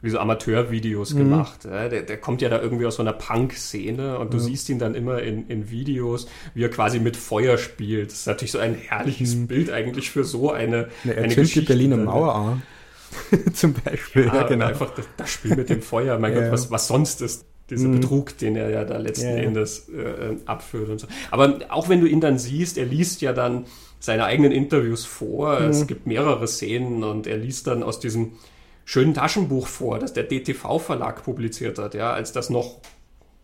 wie so Amateurvideos mhm. gemacht. Ja, der, der, kommt ja da irgendwie aus so einer Punk-Szene und du mhm. siehst ihn dann immer in, in, Videos, wie er quasi mit Feuer spielt. Das ist natürlich so ein herrliches mhm. Bild eigentlich für so eine, ja, eine Geschichte. die Berliner Mauer an. Zum Beispiel, ja, ja genau. Einfach das, das, Spiel mit dem Feuer, mein Gott, was, was sonst ist dieser mhm. Betrug, den er ja da letzten ja, Endes äh, abführt und so. Aber auch wenn du ihn dann siehst, er liest ja dann seine eigenen Interviews vor. Mhm. Es gibt mehrere Szenen und er liest dann aus diesem schönen Taschenbuch vor, das der DTV-Verlag publiziert hat, ja, als das noch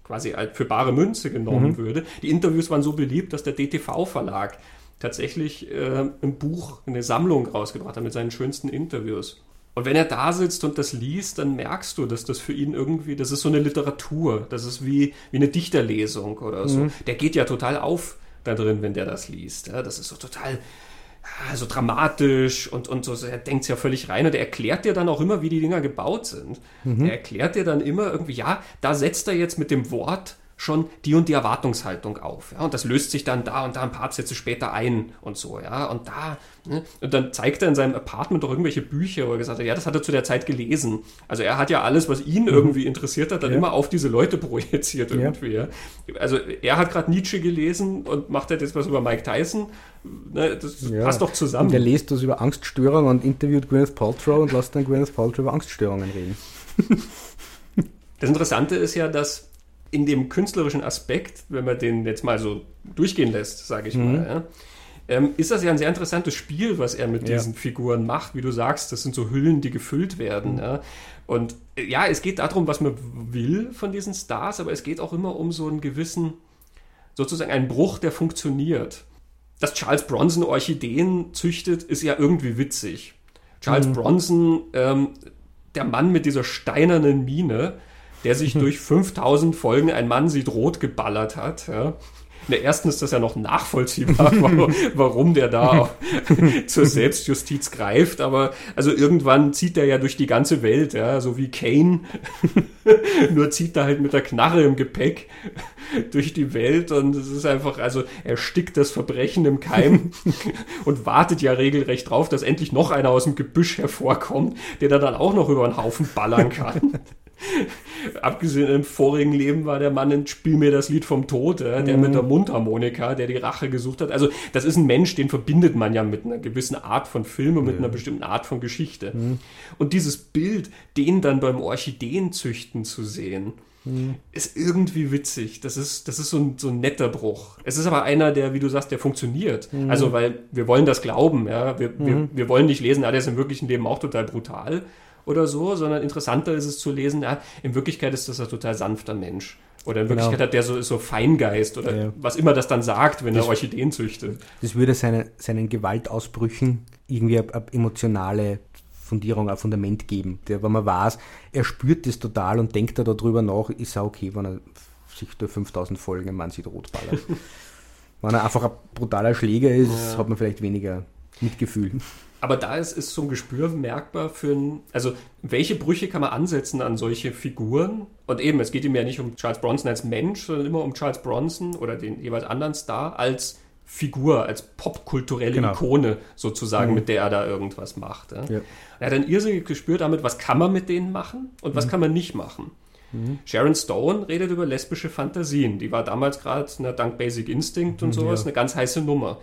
quasi für bare Münze genommen mhm. würde. Die Interviews waren so beliebt, dass der DTV-Verlag tatsächlich äh, ein Buch, eine Sammlung rausgebracht hat mit seinen schönsten Interviews. Und wenn er da sitzt und das liest, dann merkst du, dass das für ihn irgendwie, das ist so eine Literatur, das ist wie, wie eine Dichterlesung oder so. Mhm. Der geht ja total auf da drin, wenn der das liest. Ja, das ist so total so dramatisch und, und so, er denkt es ja völlig rein und er erklärt dir dann auch immer, wie die Dinger gebaut sind. Mhm. Er erklärt dir dann immer irgendwie, ja, da setzt er jetzt mit dem Wort schon die und die Erwartungshaltung auf. Ja, und das löst sich dann da und da ein paar Absätze später ein und so, ja. Und da, ne, und dann zeigt er in seinem Apartment doch irgendwelche Bücher, wo er gesagt hat, ja, das hat er zu der Zeit gelesen. Also er hat ja alles, was ihn mhm. irgendwie interessiert hat, dann ja. immer auf diese Leute projiziert irgendwie. Ja. Also er hat gerade Nietzsche gelesen und macht halt jetzt was über Mike Tyson. Ne, das passt doch zusammen. Und er liest das über Angststörungen und interviewt Gwyneth Paltrow und lässt dann Gwyneth Paltrow über Angststörungen reden. Das Interessante ist ja, dass in dem künstlerischen Aspekt, wenn man den jetzt mal so durchgehen lässt, sage ich mhm. mal, ja, ähm, ist das ja ein sehr interessantes Spiel, was er mit ja. diesen Figuren macht. Wie du sagst, das sind so Hüllen, die gefüllt werden. Mhm. Ja. Und äh, ja, es geht darum, was man will von diesen Stars, aber es geht auch immer um so einen gewissen, sozusagen einen Bruch, der funktioniert. Dass Charles Bronson Orchideen züchtet, ist ja irgendwie witzig. Charles mhm. Bronson, ähm, der Mann mit dieser steinernen Mine, der sich durch 5000 Folgen Ein Mann sieht rot geballert hat. Ja. In der ersten ist das ja noch nachvollziehbar, warum der da zur Selbstjustiz greift. Aber also irgendwann zieht er ja durch die ganze Welt, ja, so wie Kane. Nur zieht er halt mit der Knarre im Gepäck durch die Welt und es ist einfach, also er stickt das Verbrechen im Keim und wartet ja regelrecht drauf, dass endlich noch einer aus dem Gebüsch hervorkommt, der da dann auch noch über einen Haufen ballern kann. Abgesehen im vorigen Leben war der Mann in Spiel mir das Lied vom Tod, äh, der mhm. mit der Mundharmonika, der die Rache gesucht hat. Also das ist ein Mensch, den verbindet man ja mit einer gewissen Art von Film und mit einer bestimmten Art von Geschichte. Mhm. Und dieses Bild, den dann beim Orchideenzüchten zu sehen, mhm. ist irgendwie witzig. Das ist, das ist so ein, so ein netter Bruch. Es ist aber einer, der, wie du sagst, der funktioniert. Mhm. Also, weil wir wollen das glauben, ja. Wir, wir, mhm. wir wollen nicht lesen, ah, der ist im wirklichen Leben auch total brutal oder so, sondern interessanter ist es zu lesen, ja, in Wirklichkeit ist das ein total sanfter Mensch. Oder in genau. Wirklichkeit hat der so, so Feingeist oder ja. was immer das dann sagt, wenn das, er Orchideen züchtet. Das würde seine, seinen Gewaltausbrüchen irgendwie eine, eine emotionale Fundierung, ein Fundament geben. Der, wenn man weiß, er spürt das total und denkt da darüber nach, ist er okay, wenn er sich durch 5000 Folgen im Mann sieht rotballert. wenn er einfach ein brutaler Schläger ist, ja. hat man vielleicht weniger Mitgefühl. Aber da ist, ist so ein Gespür merkbar für ein, also welche Brüche kann man ansetzen an solche Figuren? Und eben, es geht ihm ja nicht um Charles Bronson als Mensch, sondern immer um Charles Bronson oder den jeweils anderen Star als Figur, als popkulturelle genau. Ikone sozusagen, mhm. mit der er da irgendwas macht. Ja? Ja. Er hat ein irrsinniges Gespür damit, was kann man mit denen machen und was mhm. kann man nicht machen. Mhm. Sharon Stone redet über lesbische Fantasien. Die war damals gerade, dank Basic Instinct und mhm, sowas, ja. eine ganz heiße Nummer.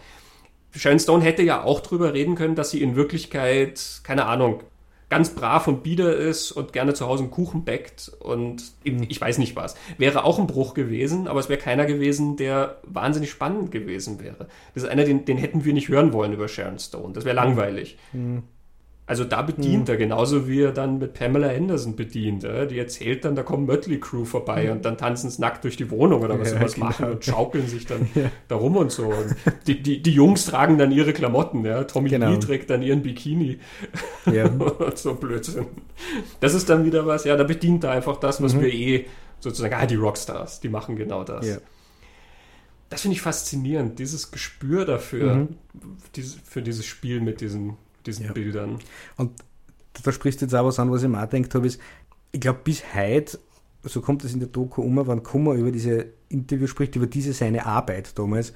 Sharon Stone hätte ja auch drüber reden können, dass sie in Wirklichkeit, keine Ahnung, ganz brav und bieder ist und gerne zu Hause einen Kuchen bäckt und mhm. ich weiß nicht was. Wäre auch ein Bruch gewesen, aber es wäre keiner gewesen, der wahnsinnig spannend gewesen wäre. Das ist einer, den, den hätten wir nicht hören wollen über Sharon Stone. Das wäre langweilig. Mhm. Also da bedient mhm. er, genauso wie er dann mit Pamela Anderson bedient. Äh? Die erzählt dann, da kommen Mötley Crew vorbei mhm. und dann tanzen sie nackt durch die Wohnung oder was ja, sie was genau. machen und schaukeln sich dann ja. da rum und so. Und die, die, die Jungs tragen dann ihre Klamotten, ja. Tommy genau. Lee trägt dann ihren Bikini ja. und so Blödsinn. Das ist dann wieder was, ja, da bedient er einfach das, was mhm. wir eh sozusagen, ah, die Rockstars, die machen genau das. Ja. Das finde ich faszinierend, dieses Gespür dafür, mhm. diese, für dieses Spiel mit diesen diesen ja. Bildern. Und da sprichst du jetzt auch was an, was ich mir auch gedacht habe, ist, ich glaube, bis heute, so kommt es in der Doku um, wenn Kummer über diese Interview spricht, über diese seine Arbeit damals,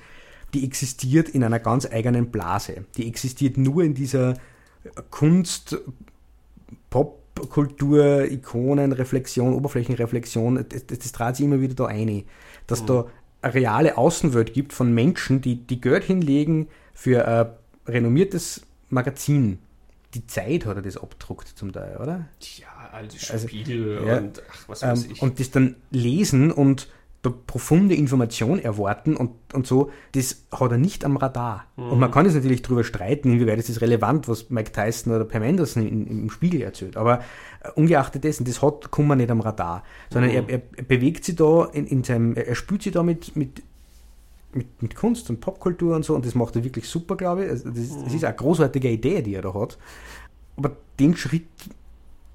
die existiert in einer ganz eigenen Blase. Die existiert nur in dieser Kunst, Popkultur, Ikonen, Reflexion, Oberflächenreflexion. Das, das, das trat sich immer wieder da ein. Dass mhm. da eine reale Außenwelt gibt von Menschen, die, die Geld hinlegen für ein renommiertes Magazin. Die Zeit hat er das abgedruckt zum Teil, oder? Ja, alte Spiegel also, ja, und ach, was weiß ähm, ich. Und das dann lesen und da profunde Information erwarten und, und so, das hat er nicht am Radar. Mhm. Und man kann jetzt natürlich darüber streiten, inwieweit ist relevant, was Mike Tyson oder Pam Anderson in, im Spiegel erzählt. Aber äh, ungeachtet dessen, das hat Kummer nicht am Radar, sondern mhm. er, er, bewegt sich da in, in seinem, er spült sich da mit, mit mit, mit Kunst und Popkultur und so und das macht er wirklich super, glaube ich. Also das, ist, das ist eine großartige Idee, die er da hat. Aber den Schritt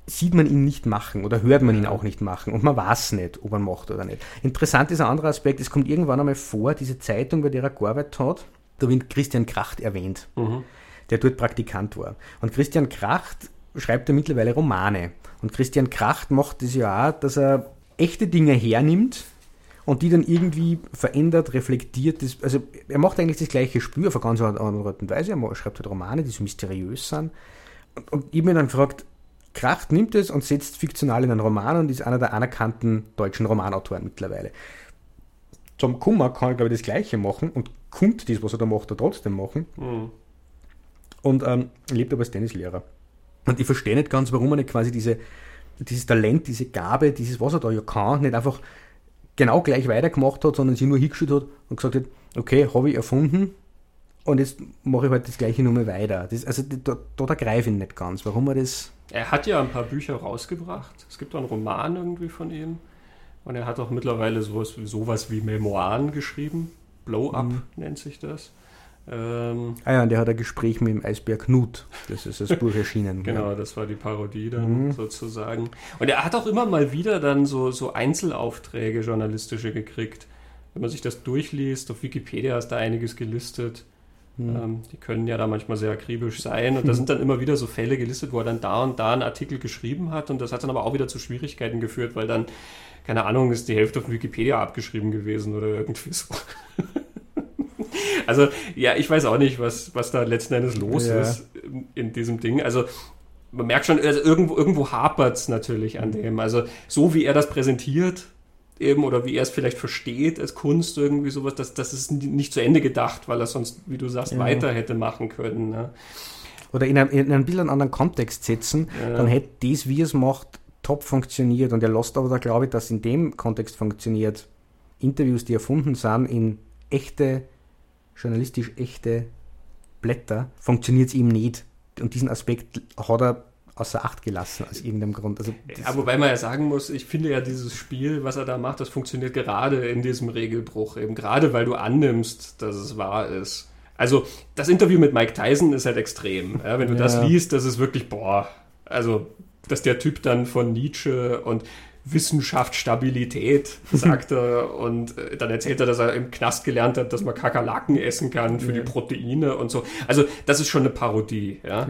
sieht man ihn nicht machen oder hört man ihn auch nicht machen und man weiß nicht, ob er macht oder nicht. Interessant ist ein anderer Aspekt, es kommt irgendwann einmal vor, diese Zeitung, bei der er gearbeitet hat, da wird Christian Kracht erwähnt, mhm. der dort Praktikant war. Und Christian Kracht schreibt er mittlerweile Romane. Und Christian Kracht macht das ja auch, dass er echte Dinge hernimmt und die dann irgendwie verändert, reflektiert. Das, also er macht eigentlich das gleiche Spiel auf eine ganz andere Art und Weise. Er schreibt halt Romane, die so mysteriös sind. Und, und ich mir dann gefragt, Kracht nimmt es und setzt fiktional in einen Roman und ist einer der anerkannten deutschen Romanautoren mittlerweile. Zum Kummer kann er, glaube ich, das Gleiche machen und kommt das, was er da macht, er trotzdem machen. Mhm. Und ähm, lebt aber als Tennislehrer. Und ich verstehe nicht ganz, warum er nicht quasi diese, dieses Talent, diese Gabe, dieses, was er da ja kann, nicht einfach genau gleich weitergemacht hat, sondern sie nur hingeschüttet hat und gesagt hat, okay, habe ich erfunden und jetzt mache ich halt das gleiche nur weiter. Das, also da, da, da greife ich nicht ganz, warum er das er hat ja ein paar Bücher rausgebracht. Es gibt auch einen Roman irgendwie von ihm. Und er hat auch mittlerweile sowas, sowas wie Memoiren geschrieben. Blow Up mhm. nennt sich das. Ähm, ah ja, und der hat ein Gespräch mit dem Eisbär Knut. Das ist das Buch erschienen. genau, das war die Parodie dann mhm. sozusagen. Und er hat auch immer mal wieder dann so, so Einzelaufträge journalistische gekriegt. Wenn man sich das durchliest, auf Wikipedia ist da einiges gelistet. Mhm. Ähm, die können ja da manchmal sehr akribisch sein. Und da sind dann immer wieder so Fälle gelistet, wo er dann da und da einen Artikel geschrieben hat. Und das hat dann aber auch wieder zu Schwierigkeiten geführt, weil dann, keine Ahnung, ist die Hälfte von Wikipedia abgeschrieben gewesen oder irgendwie so. also, ja, ich weiß auch nicht, was, was da letzten Endes los ja. ist in, in diesem Ding. Also, man merkt schon, also irgendwo, irgendwo hapert es natürlich an dem. Also, so wie er das präsentiert, eben oder wie er es vielleicht versteht als Kunst irgendwie sowas, das, das ist nicht zu Ende gedacht, weil er sonst, wie du sagst, ja. weiter hätte machen können. Ne? Oder in, einem, in ein bisschen anderen Kontext setzen, ja. dann hätte das, wie es macht, top funktioniert. Und er lässt aber da, glaube ich, dass in dem Kontext funktioniert. Interviews, die erfunden sind, in echte, journalistisch echte Blätter, funktioniert es ihm nicht. Und diesen Aspekt hat er außer Acht gelassen aus irgendeinem Grund. Also ja, wobei man ja sagen muss, ich finde ja dieses Spiel, was er da macht, das funktioniert gerade in diesem Regelbruch, eben gerade weil du annimmst, dass es wahr ist. Also das Interview mit Mike Tyson ist halt extrem. Ja, wenn du ja. das liest, das ist wirklich, boah, also dass der Typ dann von Nietzsche und Wissenschaft, Stabilität, sagt er. Und äh, dann erzählt er, dass er im Knast gelernt hat, dass man Kakerlaken essen kann für ja. die Proteine und so. Also, das ist schon eine Parodie. Ja?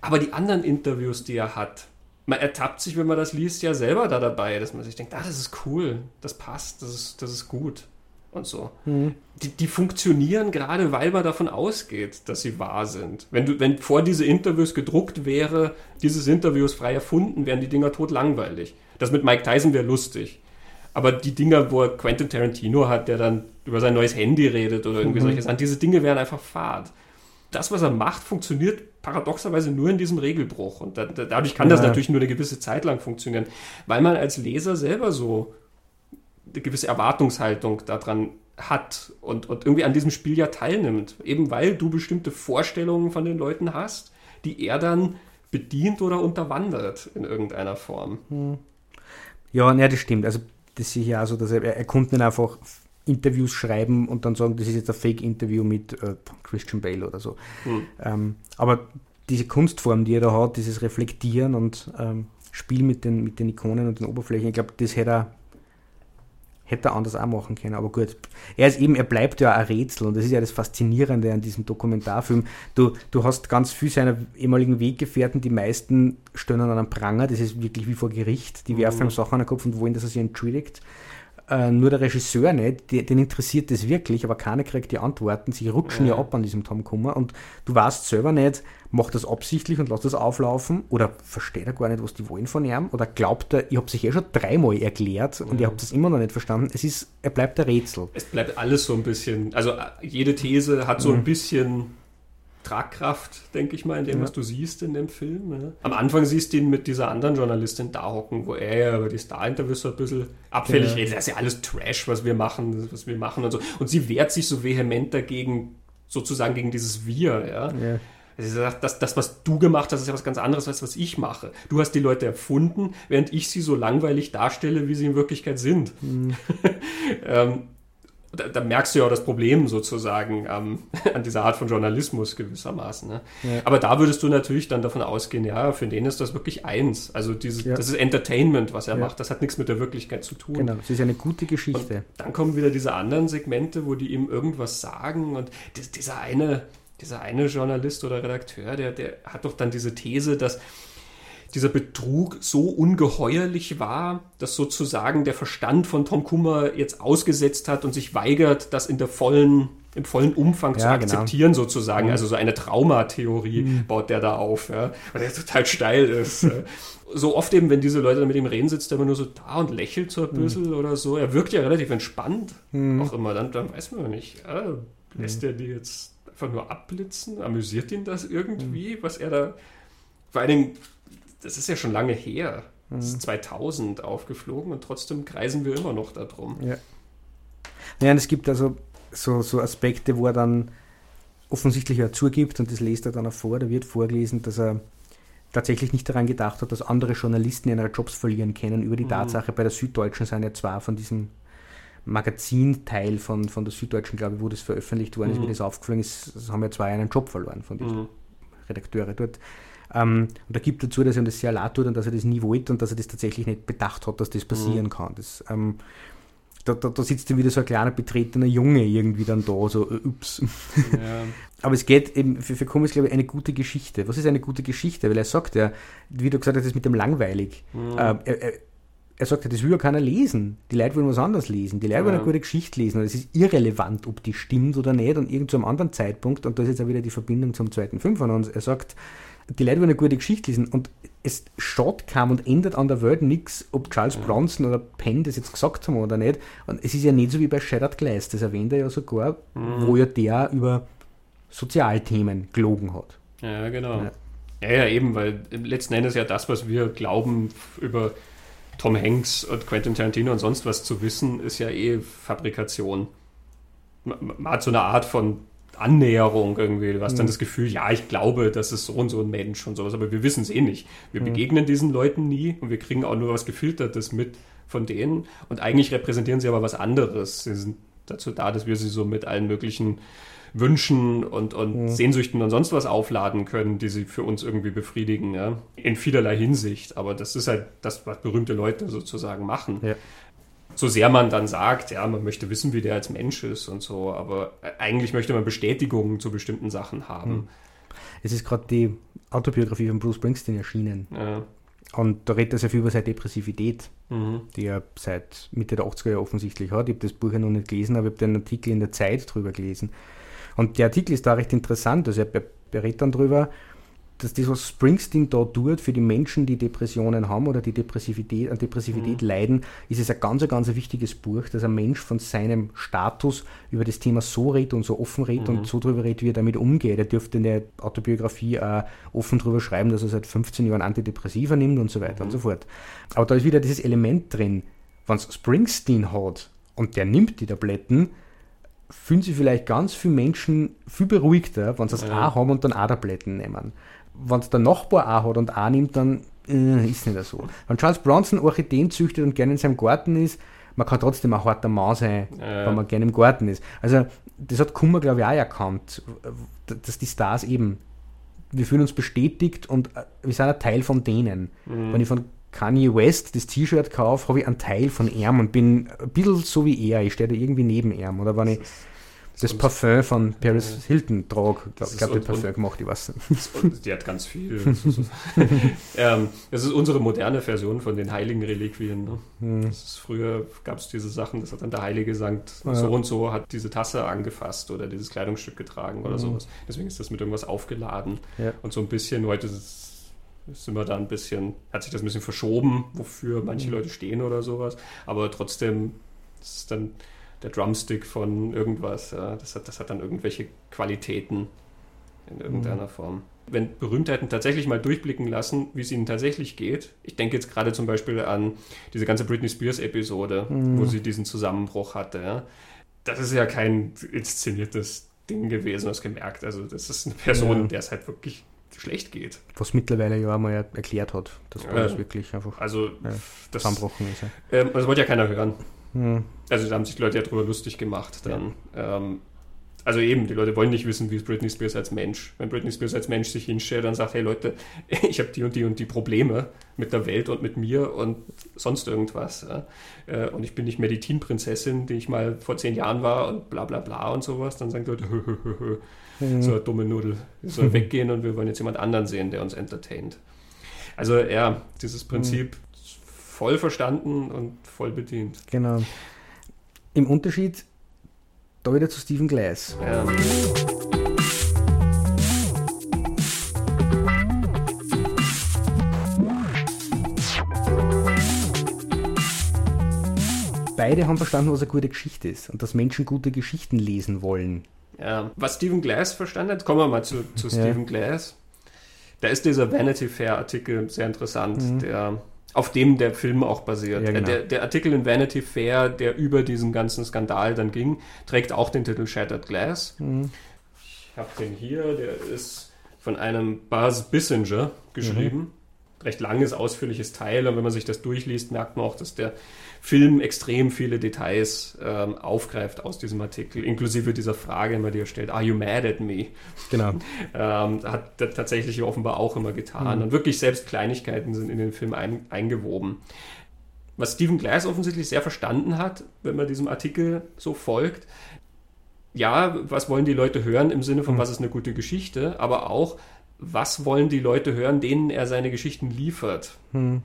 Aber die anderen Interviews, die er hat, man ertappt sich, wenn man das liest, ja selber da dabei, dass man sich denkt, ah, das ist cool, das passt, das ist, das ist gut und so. Mhm. Die, die, funktionieren gerade, weil man davon ausgeht, dass sie wahr sind. Wenn, du, wenn vor diese Interviews gedruckt wäre, dieses Interview ist frei erfunden, wären die Dinger tot langweilig. Das mit Mike Tyson wäre lustig. Aber die Dinger, wo Quentin Tarantino hat, der dann über sein neues Handy redet oder irgendwie mhm. solche Sachen, diese Dinge wären einfach fad. Das, was er macht, funktioniert paradoxerweise nur in diesem Regelbruch. Und da, dadurch kann ja. das natürlich nur eine gewisse Zeit lang funktionieren, weil man als Leser selber so eine gewisse Erwartungshaltung daran hat und, und irgendwie an diesem Spiel ja teilnimmt. Eben weil du bestimmte Vorstellungen von den Leuten hast, die er dann bedient oder unterwandert in irgendeiner Form. Hm. Ja, ne, das stimmt. Also das ist ja so, dass er, er konnte nicht einfach Interviews schreiben und dann sagen, das ist jetzt ein Fake-Interview mit äh, Christian Bale oder so. Hm. Ähm, aber diese Kunstform, die er da hat, dieses Reflektieren und ähm, Spiel mit den, mit den Ikonen und den Oberflächen, ich glaube, das hätte er Hätte er anders auch machen können, aber gut. Er ist eben, er bleibt ja ein Rätsel und das ist ja das Faszinierende an diesem Dokumentarfilm. Du, du hast ganz viel seiner ehemaligen Weggefährten, die meisten stehen an einem Pranger, das ist wirklich wie vor Gericht, die werfen ihm Sachen an den Kopf und wollen, dass er sich entschuldigt. Äh, nur der Regisseur nicht, die, den interessiert das wirklich, aber keiner kriegt die Antworten. Sie rutschen ja, ja ab an diesem Tom Kummer und du weißt selber nicht, macht das absichtlich und lässt das auflaufen oder versteht er gar nicht, was die wollen von ihm oder glaubt er, ich habe sich eh schon dreimal erklärt und mhm. ihr habt das immer noch nicht verstanden. Es ist, er bleibt ein Rätsel. Es bleibt alles so ein bisschen, also jede These hat so mhm. ein bisschen Tragkraft, denke ich mal, in dem, ja. was du siehst in dem Film. Ja. Am Anfang siehst du ihn mit dieser anderen Journalistin da hocken, wo er ja über die Star-Interviews so ein bisschen abfällig ja. redet. Das ist ja alles Trash, was wir machen, was wir machen und so. Und sie wehrt sich so vehement dagegen, sozusagen gegen dieses Wir, ja. ja. Sie sagt, das, das, was du gemacht hast, ist ja was ganz anderes, als was ich mache. Du hast die Leute erfunden, während ich sie so langweilig darstelle, wie sie in Wirklichkeit sind. Mhm. ähm, da, da, merkst du ja auch das Problem sozusagen ähm, an dieser Art von Journalismus gewissermaßen. Ne? Ja. Aber da würdest du natürlich dann davon ausgehen, ja, für den ist das wirklich eins. Also dieses, ja. das ist Entertainment, was er ja. macht. Das hat nichts mit der Wirklichkeit zu tun. Genau, es ist eine gute Geschichte. Und dann kommen wieder diese anderen Segmente, wo die ihm irgendwas sagen und dieser eine, dieser eine Journalist oder Redakteur, der, der hat doch dann diese These, dass dieser Betrug so ungeheuerlich war, dass sozusagen der Verstand von Tom Kummer jetzt ausgesetzt hat und sich weigert, das in der vollen, im vollen Umfang ja, zu genau. akzeptieren, genau. sozusagen. Mhm. Also so eine Traumatheorie mhm. baut der da auf, ja, weil der total steil ist. so oft eben, wenn diese Leute dann mit ihm reden, sitzt er immer nur so da und lächelt so ein mhm. bisschen mhm. oder so. Er wirkt ja relativ entspannt, mhm. auch immer. Dann, dann weiß man nicht, ja, lässt mhm. er die jetzt einfach nur abblitzen? Amüsiert ihn das irgendwie, was er da vor allen Dingen das ist ja schon lange her. Das ist 2000 mhm. aufgeflogen und trotzdem kreisen wir immer noch darum. Ja. Ja, und es gibt also so, so Aspekte, wo er dann offensichtlich ja zugibt und das lest er dann auch vor, da wird vorgelesen, dass er tatsächlich nicht daran gedacht hat, dass andere Journalisten ihre Jobs verlieren können über die mhm. Tatsache, bei der Süddeutschen sind ja zwar von diesem Magazinteil von, von der Süddeutschen, glaube ich, wo das veröffentlicht worden ist, mhm. wie das aufgeflogen ist, haben ja zwei einen Job verloren von diesen mhm. Redakteure dort. Ähm, und er gibt dazu, dass er das sehr leid tut und dass er das nie wollte und dass er das tatsächlich nicht bedacht hat, dass das passieren mhm. kann. Das, ähm, da, da, da, sitzt dann wieder so ein kleiner betretener Junge irgendwie dann da, so äh, ups. Ja. Aber es geht eben, für, für Komisch, glaube ich, eine gute Geschichte. Was ist eine gute Geschichte? Weil er sagt ja, wie du gesagt hast, das ist mit dem langweilig. Mhm. Äh, er, er, er sagt ja, das will ja keiner lesen. Die Leute wollen was anderes lesen. Die Leute ja. wollen eine gute Geschichte lesen. Und es ist irrelevant, ob die stimmt oder nicht. Und irgend zu einem anderen Zeitpunkt, und da ist jetzt auch wieder die Verbindung zum zweiten Film von uns, er sagt, die Leute wollen eine gute Geschichte lesen und es schaut kam und ändert an der Welt nichts, ob Charles Bronson oder Penn das jetzt gesagt haben oder nicht. Und es ist ja nicht so wie bei Shattered Glass, das erwähnt er ja sogar, mhm. wo ja der über Sozialthemen gelogen hat. Ja, genau. Ja. ja, ja, eben, weil letzten Endes ja das, was wir glauben über Tom Hanks und Quentin Tarantino und sonst was zu wissen, ist ja eh Fabrikation. Man hat so eine Art von Annäherung irgendwie. Du hast dann mhm. das Gefühl, ja, ich glaube, das ist so und so ein Mensch und sowas, aber wir wissen es eh nicht. Wir mhm. begegnen diesen Leuten nie und wir kriegen auch nur was Gefiltertes mit von denen und eigentlich repräsentieren sie aber was anderes. Sie sind dazu da, dass wir sie so mit allen möglichen Wünschen und, und mhm. Sehnsüchten und sonst was aufladen können, die sie für uns irgendwie befriedigen, ja? in vielerlei Hinsicht. Aber das ist halt das, was berühmte Leute sozusagen machen. Ja so sehr man dann sagt, ja, man möchte wissen, wie der als Mensch ist und so, aber eigentlich möchte man Bestätigungen zu bestimmten Sachen haben. Hm. Es ist gerade die Autobiografie von Bruce Springsteen erschienen. Ja. Und da redet er sehr viel über seine Depressivität, mhm. die er seit Mitte der 80er Jahre offensichtlich hat. Ich habe das Buch ja noch nicht gelesen, aber ich habe den Artikel in der Zeit drüber gelesen. Und der Artikel ist da recht interessant. Also er berät dann drüber, dass das, was Springsteen da tut für die Menschen, die Depressionen haben oder die Depressivität, an Depressivität mhm. leiden, ist es ein ganz, ganz wichtiges Buch, dass ein Mensch von seinem Status über das Thema so redet und so offen redet mhm. und so drüber redet, wie er damit umgeht. Er dürfte in der Autobiografie auch offen drüber schreiben, dass er seit 15 Jahren Antidepressiva nimmt und so weiter mhm. und so fort. Aber da ist wieder dieses Element drin, wenn es Springsteen hat und der nimmt die Tabletten, fühlen sich vielleicht ganz viele Menschen viel beruhigter, wenn sie das ja. auch haben und dann auch Tabletten nehmen wenn es der Nachbar auch hat und auch nimmt, dann äh, ist nicht so. Wenn Charles Bronson Orchideen züchtet und gerne in seinem Garten ist, man kann trotzdem ein harter Mann sein, ja. wenn man gerne im Garten ist. Also das hat Kummer, glaube ich, auch erkannt, dass die Stars eben, wir fühlen uns bestätigt und äh, wir sind ein Teil von denen. Mhm. Wenn ich von Kanye West das T-Shirt kaufe, habe ich einen Teil von ihm und bin ein bisschen so wie er. Ich stehe da irgendwie neben ihm. Oder wenn ich das Parfum von Paris Hilton trage. Ich glaube, die Parfum gemacht, ich weiß nicht. Die hat ganz viel. ähm, das ist unsere moderne Version von den heiligen Reliquien. Ne? Hm. Ist, früher gab es diese Sachen, das hat dann der Heilige gesagt, ja. so und so hat diese Tasse angefasst oder dieses Kleidungsstück getragen oder hm. sowas. Deswegen ist das mit irgendwas aufgeladen. Ja. Und so ein bisschen, heute ist es ist immer da ein bisschen, hat sich das ein bisschen verschoben, wofür manche hm. Leute stehen oder sowas. Aber trotzdem ist es dann der Drumstick von irgendwas. Ja, das, hat, das hat dann irgendwelche Qualitäten in irgendeiner mhm. Form. Wenn Berühmtheiten tatsächlich mal durchblicken lassen, wie es ihnen tatsächlich geht. Ich denke jetzt gerade zum Beispiel an diese ganze Britney Spears-Episode, mhm. wo sie diesen Zusammenbruch hatte. Ja. Das ist ja kein inszeniertes Ding gewesen, hast gemerkt. Also, das ist eine Person, ja. der es halt wirklich schlecht geht. Was mittlerweile ja einmal erklärt hat, dass alles äh, wirklich einfach also, ja, das, zusammenbrochen ist. Ja. Ähm, das wollte ja keiner hören. Hm. Also da haben sich die Leute ja drüber lustig gemacht dann. Ja. Ähm, also eben, die Leute wollen nicht wissen, wie ist Britney Spears als Mensch. Wenn Britney Spears als Mensch sich hinstellt und sagt, hey Leute, ich habe die und die und die Probleme mit der Welt und mit mir und sonst irgendwas. Ja. Äh, und ich bin nicht mehr die Teen-Prinzessin, die ich mal vor zehn Jahren war und bla bla bla und sowas, dann sagen die Leute, hö, hö, hö, hö. Mhm. so eine dumme Nudel, die soll mhm. weggehen und wir wollen jetzt jemand anderen sehen, der uns entertaint. Also ja, dieses Prinzip mhm. voll verstanden und voll bedient. Genau. Im Unterschied da wieder zu Stephen Glass. Ja. Beide haben verstanden, was eine gute Geschichte ist und dass Menschen gute Geschichten lesen wollen. Ja, was Stephen Glass verstanden hat, kommen wir mal zu, zu Stephen ja. Glass. Da ist dieser Vanity Fair Artikel sehr interessant, mhm. der auf dem der Film auch basiert. Ja, genau. der, der, Artikel in Vanity Fair, der über diesen ganzen Skandal dann ging, trägt auch den Titel Shattered Glass. Mhm. Ich habe den hier, der ist von einem Buzz Bissinger geschrieben. Mhm recht langes, ausführliches Teil. Und wenn man sich das durchliest, merkt man auch, dass der Film extrem viele Details ähm, aufgreift aus diesem Artikel, inklusive dieser Frage, die er stellt, are you mad at me? Genau. ähm, hat er tatsächlich offenbar auch immer getan. Mhm. Und wirklich selbst Kleinigkeiten sind in den Film ein, eingewoben. Was Stephen Glass offensichtlich sehr verstanden hat, wenn man diesem Artikel so folgt, ja, was wollen die Leute hören im Sinne von, mhm. was ist eine gute Geschichte, aber auch, was wollen die Leute hören, denen er seine Geschichten liefert. Hm.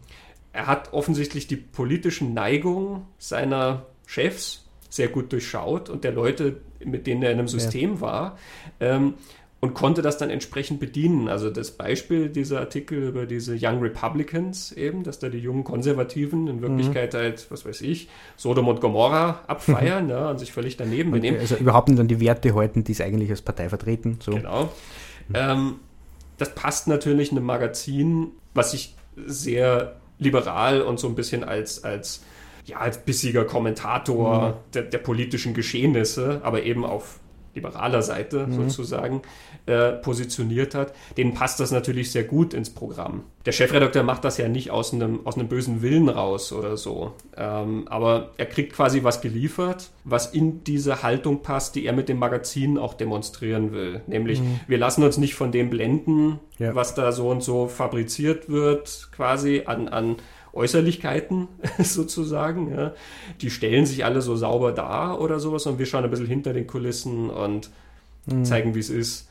Er hat offensichtlich die politischen Neigungen seiner Chefs sehr gut durchschaut und der Leute, mit denen er in einem System ja. war. Ähm, und konnte das dann entsprechend bedienen. Also das Beispiel dieser Artikel über diese Young Republicans eben, dass da die jungen Konservativen in Wirklichkeit mhm. halt, was weiß ich, Sodom und Gomorra abfeiern mhm. ja, und sich völlig daneben benehmen. Also überhaupt nicht an die Werte halten, die es eigentlich als Partei vertreten. So. Genau. Mhm. Ähm, das passt natürlich einem Magazin, was sich sehr liberal und so ein bisschen als, als, ja, als bissiger Kommentator mhm. der, der, politischen Geschehnisse, aber eben auf liberaler Seite mhm. sozusagen äh, positioniert hat, denen passt das natürlich sehr gut ins Programm. Der Chefredakteur macht das ja nicht aus einem, aus einem bösen Willen raus oder so, ähm, aber er kriegt quasi was geliefert, was in diese Haltung passt, die er mit dem Magazin auch demonstrieren will. Nämlich, mhm. wir lassen uns nicht von dem blenden, ja. was da so und so fabriziert wird, quasi an, an Äußerlichkeiten sozusagen. Ja. Die stellen sich alle so sauber dar oder sowas und wir schauen ein bisschen hinter den Kulissen und mhm. zeigen, wie es ist.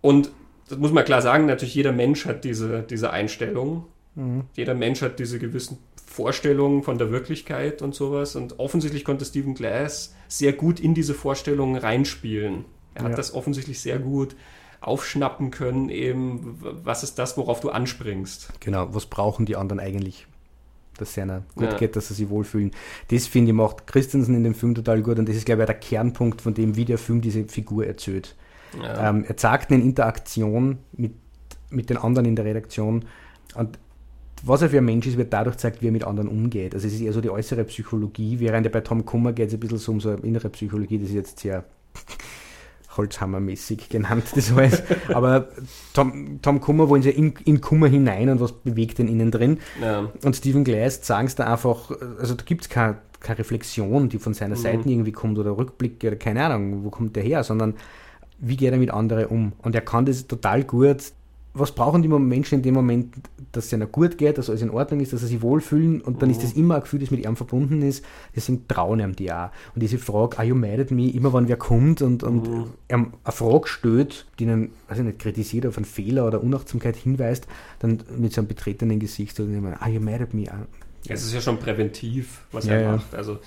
Und das muss man klar sagen, natürlich jeder Mensch hat diese, diese Einstellung. Mhm. Jeder Mensch hat diese gewissen Vorstellungen von der Wirklichkeit und sowas. Und offensichtlich konnte Stephen Glass sehr gut in diese Vorstellungen reinspielen. Er hat ja. das offensichtlich sehr gut aufschnappen können, eben, was ist das, worauf du anspringst. Genau, was brauchen die anderen eigentlich? Dass es ihnen gut ja. geht, dass sie sich wohlfühlen. Das finde ich macht Christensen in dem Film total gut und das ist, glaube ich, der Kernpunkt von dem, wie der Film diese Figur erzählt. Ja. Ähm, er zeigt eine Interaktion mit, mit den anderen in der Redaktion und was er für ein Mensch ist, wird dadurch gezeigt, wie er mit anderen umgeht. Also es ist eher so die äußere Psychologie, während er bei Tom Kummer geht es ein bisschen so um so eine innere Psychologie, das ist jetzt sehr Holzhammermäßig genannt, das alles. Aber Tom, Tom Kummer wollen sie in, in Kummer hinein und was bewegt denn innen drin. Ja. Und Stephen Glass sagen es da einfach, also da gibt es keine, keine Reflexion, die von seiner mhm. Seite irgendwie kommt oder Rückblick oder keine Ahnung, wo kommt der her, sondern wie geht er mit anderen um? Und er kann das total gut was brauchen die Menschen in dem Moment, dass es ihnen gut geht, dass alles in Ordnung ist, dass sie sich wohlfühlen und dann mhm. ist das immer ein Gefühl, das mit ihm verbunden ist, deswegen trauen ihm die auch. Und diese Frage, are you mad at me, immer wenn wer kommt und, und mhm. eine Frage stellt, die ihn, weiß ich nicht, kritisiert auf einen Fehler oder Unachtsamkeit hinweist, dann mit so einem betretenen Gesicht so, are you mad at me? Es ist ja schon präventiv, was ja, er macht. Also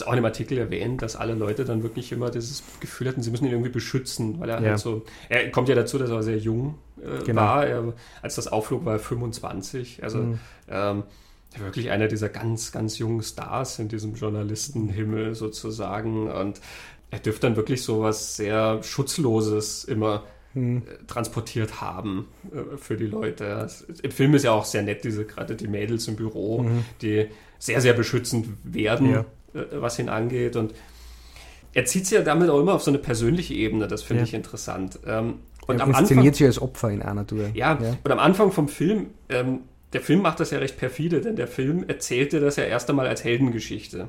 ist auch in dem Artikel erwähnt, dass alle Leute dann wirklich immer dieses Gefühl hatten, sie müssen ihn irgendwie beschützen, weil er ja. halt so, er kommt ja dazu, dass er sehr jung äh, genau. war. Er, als das aufflog, war er 25. Also mhm. ähm, wirklich einer dieser ganz, ganz jungen Stars in diesem Journalistenhimmel sozusagen. Und er dürfte dann wirklich so was sehr Schutzloses immer mhm. transportiert haben äh, für die Leute. Im Film ist ja auch sehr nett, diese gerade die Mädels im Büro, mhm. die sehr, sehr beschützend werden. Ja was ihn angeht. Und er zieht sich ja damit auch immer auf so eine persönliche Ebene, das finde ja. ich interessant. Ähm, und er am Anfang, sich als Opfer in einer Tour. Ja, ja, und am Anfang vom Film, ähm, der Film macht das ja recht perfide, denn der Film erzählte das ja erst einmal als Heldengeschichte.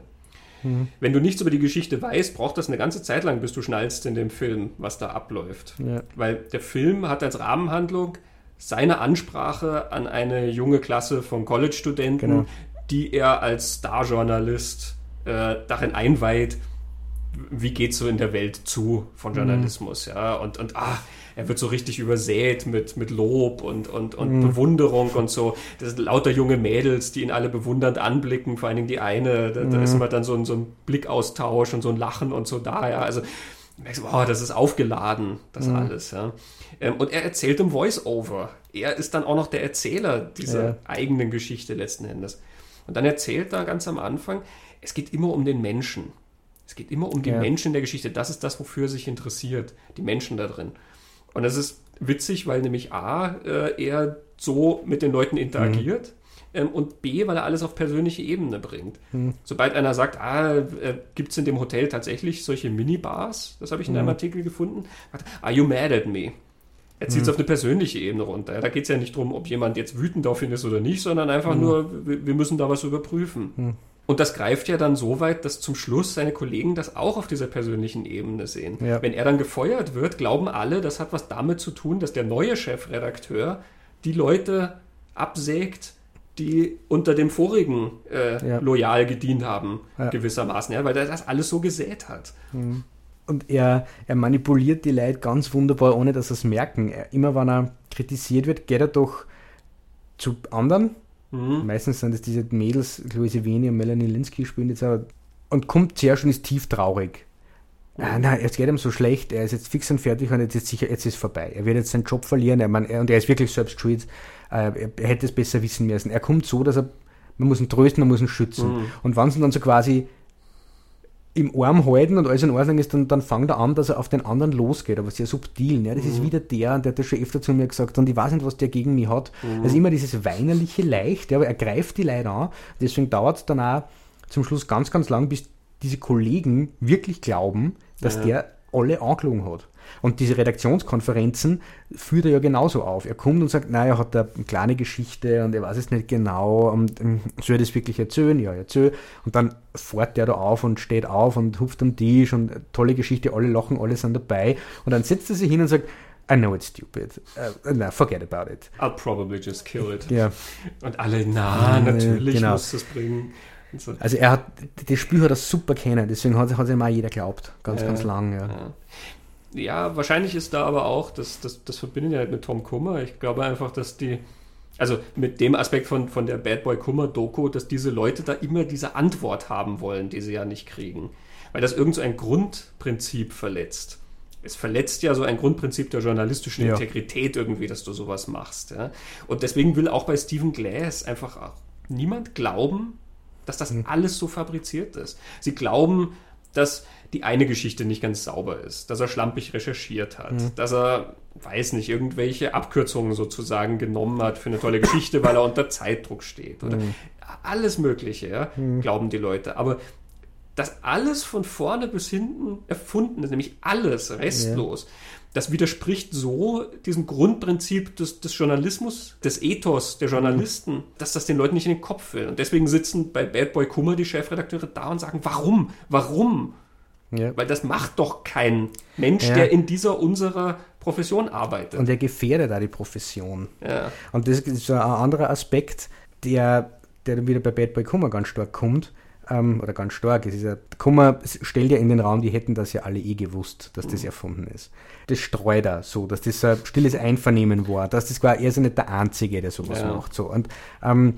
Mhm. Wenn du nichts über die Geschichte weißt, braucht das eine ganze Zeit lang, bis du schnallst in dem Film, was da abläuft. Ja. Weil der Film hat als Rahmenhandlung seine Ansprache an eine junge Klasse von College-Studenten, genau. die er als Star-Journalist äh, darin einweiht, wie geht so in der Welt zu von mhm. Journalismus, mhm. ja, und, und ach, er wird so richtig übersät mit, mit Lob und, und, und mhm. Bewunderung und so. Das sind lauter junge Mädels, die ihn alle bewundernd anblicken, vor allen Dingen die eine, da, mhm. da ist immer dann so ein, so ein Blickaustausch und so ein Lachen und so da, ja, also merkst, oh, das ist aufgeladen, das mhm. alles, ja. Ähm, und er erzählt im Voice-Over. Er ist dann auch noch der Erzähler dieser ja. eigenen Geschichte letzten Endes. Und dann erzählt er ganz am Anfang, es geht immer um den Menschen. Es geht immer um die ja. Menschen der Geschichte. Das ist das, wofür er sich interessiert. Die Menschen da drin. Und das ist witzig, weil nämlich A, äh, er so mit den Leuten interagiert. Mhm. Ähm, und B, weil er alles auf persönliche Ebene bringt. Mhm. Sobald einer sagt, ah, äh, gibt es in dem Hotel tatsächlich solche Minibars, das habe ich in einem mhm. Artikel gefunden, are you mad at me? Er zieht es mhm. auf eine persönliche Ebene runter. Da geht es ja nicht darum, ob jemand jetzt wütend auf ihn ist oder nicht, sondern einfach mhm. nur, wir müssen da was überprüfen. Und das greift ja dann so weit, dass zum Schluss seine Kollegen das auch auf dieser persönlichen Ebene sehen. Ja. Wenn er dann gefeuert wird, glauben alle, das hat was damit zu tun, dass der neue Chefredakteur die Leute absägt, die unter dem vorigen äh, ja. loyal gedient haben, ja. gewissermaßen, ja, weil er das alles so gesät hat. Mhm. Und er, er manipuliert die Leute ganz wunderbar, ohne dass sie es merken. Er, immer wenn er kritisiert wird, geht er doch zu anderen Mhm. Meistens sind es diese Mädels, Louise Veni und Melanie Linsky spielen jetzt auch, und kommt zuerst und ist tief traurig. Mhm. Ah, nein, jetzt geht ihm so schlecht, er ist jetzt fix und fertig und jetzt ist sicher, jetzt ist vorbei. Er wird jetzt seinen Job verlieren, er, man, er, und er ist wirklich selbst schuld. Äh, er, hätte es besser wissen müssen. Er kommt so, dass er, man muss ihn trösten, man muss ihn schützen. Mhm. Und wenn es dann so quasi im Arm halten und alles in Ordnung ist, dann, dann fängt er an, dass er auf den anderen losgeht, aber sehr subtil. Ne? Das mhm. ist wieder der, der hat das schon öfter zu mir gesagt, und ich weiß nicht, was der gegen mich hat. Mhm. Also immer dieses weinerliche Leicht, ja, aber er greift die Leute an. Deswegen dauert es dann auch zum Schluss ganz, ganz lang, bis diese Kollegen wirklich glauben, dass ja. der alle angelogen hat. Und diese Redaktionskonferenzen führt er ja genauso auf. Er kommt und sagt, naja, er hat da eine kleine Geschichte und er weiß es nicht genau. Und ähm, soll er das wirklich erzählen? Ja, erzähl. Und dann fährt der da auf und steht auf und hupft am Tisch und tolle Geschichte, alle lachen, alle sind dabei. Und dann setzt er sich hin und sagt, I know it's stupid. Uh, no, forget about it. I'll probably just kill it. Ja. Und alle, na, natürlich genau. muss das bringen. So. Also er hat, das Spiel hat er super kennen, deswegen hat, hat es ihm auch jeder geglaubt. Ganz, ja, ganz lang, ja. ja. Ja, wahrscheinlich ist da aber auch, das, das, das verbindet ja halt mit Tom Kummer. Ich glaube einfach, dass die, also mit dem Aspekt von, von der Bad Boy Kummer Doku, dass diese Leute da immer diese Antwort haben wollen, die sie ja nicht kriegen. Weil das irgend so ein Grundprinzip verletzt. Es verletzt ja so ein Grundprinzip der journalistischen ja. Integrität irgendwie, dass du sowas machst. Ja? Und deswegen will auch bei Stephen Glass einfach auch niemand glauben, dass das mhm. alles so fabriziert ist. Sie glauben, dass die eine Geschichte nicht ganz sauber ist, dass er schlampig recherchiert hat, mhm. dass er, weiß nicht, irgendwelche Abkürzungen sozusagen genommen hat für eine tolle Geschichte, weil er unter Zeitdruck steht oder mhm. alles Mögliche, ja, mhm. glauben die Leute. Aber das alles von vorne bis hinten erfunden ist, nämlich alles restlos. Ja. Das widerspricht so diesem Grundprinzip des, des, Journalismus, des Ethos der Journalisten, mhm. dass das den Leuten nicht in den Kopf will. Und deswegen sitzen bei Bad Boy Kummer die Chefredakteure da und sagen, warum? Warum? Ja. Weil das macht doch kein Mensch, ja. der in dieser unserer Profession arbeitet. Und der gefährdet auch die Profession. Ja. Und das ist so ein anderer Aspekt, der, der dann wieder bei Bad Boy Kummer ganz stark kommt. Ähm, oder ganz stark. Es ist ja, Kummer stellt ja in den Raum, die hätten das ja alle eh gewusst, dass das mhm. erfunden ist. Das streut er so, dass das ein stilles Einvernehmen war, dass das war, er ist ja nicht der Einzige, der sowas macht. So. Und ähm,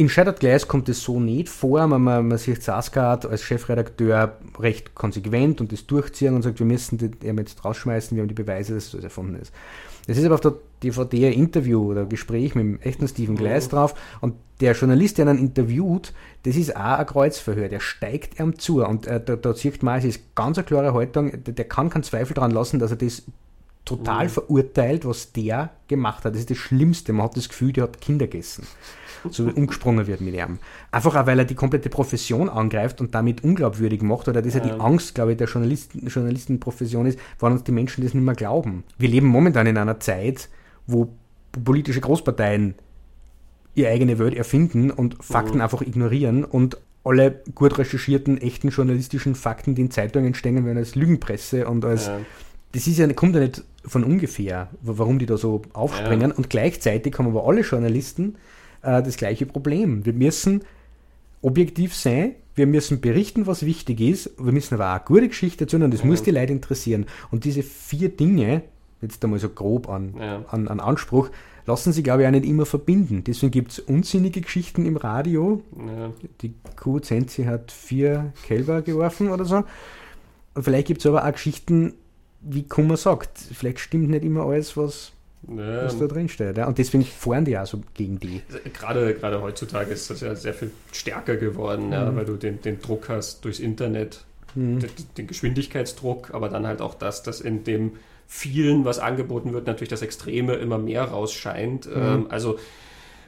in Shattered Glass kommt es so nicht vor. Man, man, man sieht Saskat als Chefredakteur recht konsequent und das durchziehen und sagt, wir müssen den jetzt rausschmeißen, wir haben die Beweise, dass das erfunden ist. Es ist aber auf der DVD ein Interview oder Gespräch mit dem echten Stephen Glass mhm. drauf und der Journalist, der ihn interviewt, das ist auch ein Kreuzverhör, der steigt ihm zu und äh, da, da sieht man, es ist ganz eine klare Haltung, der, der kann keinen Zweifel daran lassen, dass er das total mhm. verurteilt, was der gemacht hat. Das ist das Schlimmste. Man hat das Gefühl, der hat Kinder gegessen so umgesprungen wird mit ihm. Einfach auch, weil er die komplette Profession angreift und damit unglaubwürdig macht, oder das ist ja die Angst, glaube ich, der Journalisten, Journalistenprofession ist, wann uns die Menschen das nicht mehr glauben. Wir leben momentan in einer Zeit, wo politische Großparteien ihre eigene Welt erfinden und Fakten mhm. einfach ignorieren und alle gut recherchierten, echten journalistischen Fakten, die in Zeitungen stehen, werden als Lügenpresse und als. Ja. Das ist ja, kommt ja nicht von ungefähr, warum die da so aufspringen. Ja. Und gleichzeitig haben aber alle Journalisten äh, das gleiche Problem. Wir müssen objektiv sein, wir müssen berichten, was wichtig ist, wir müssen aber auch eine gute Geschichte erzählen und das ja. muss die Leute interessieren. Und diese vier Dinge, jetzt einmal so grob an, ja. an, an Anspruch, lassen sich, glaube ich, auch nicht immer verbinden. Deswegen gibt es unsinnige Geschichten im Radio. Ja. Die Kuh Zenzi hat vier Kälber geworfen oder so. Und vielleicht gibt es aber auch Geschichten, wie Kummer sagt, vielleicht stimmt nicht immer alles, was, ja. was da drin steht. Ja? Und deswegen fahren die auch so gegen die. Gerade, gerade heutzutage ist das ja sehr viel stärker geworden, mhm. ja, weil du den, den Druck hast durchs Internet, mhm. den, den, Geschwindigkeitsdruck, aber dann halt auch das, dass in dem vielen, was angeboten wird, natürlich das Extreme immer mehr rausscheint. Mhm. Ähm, also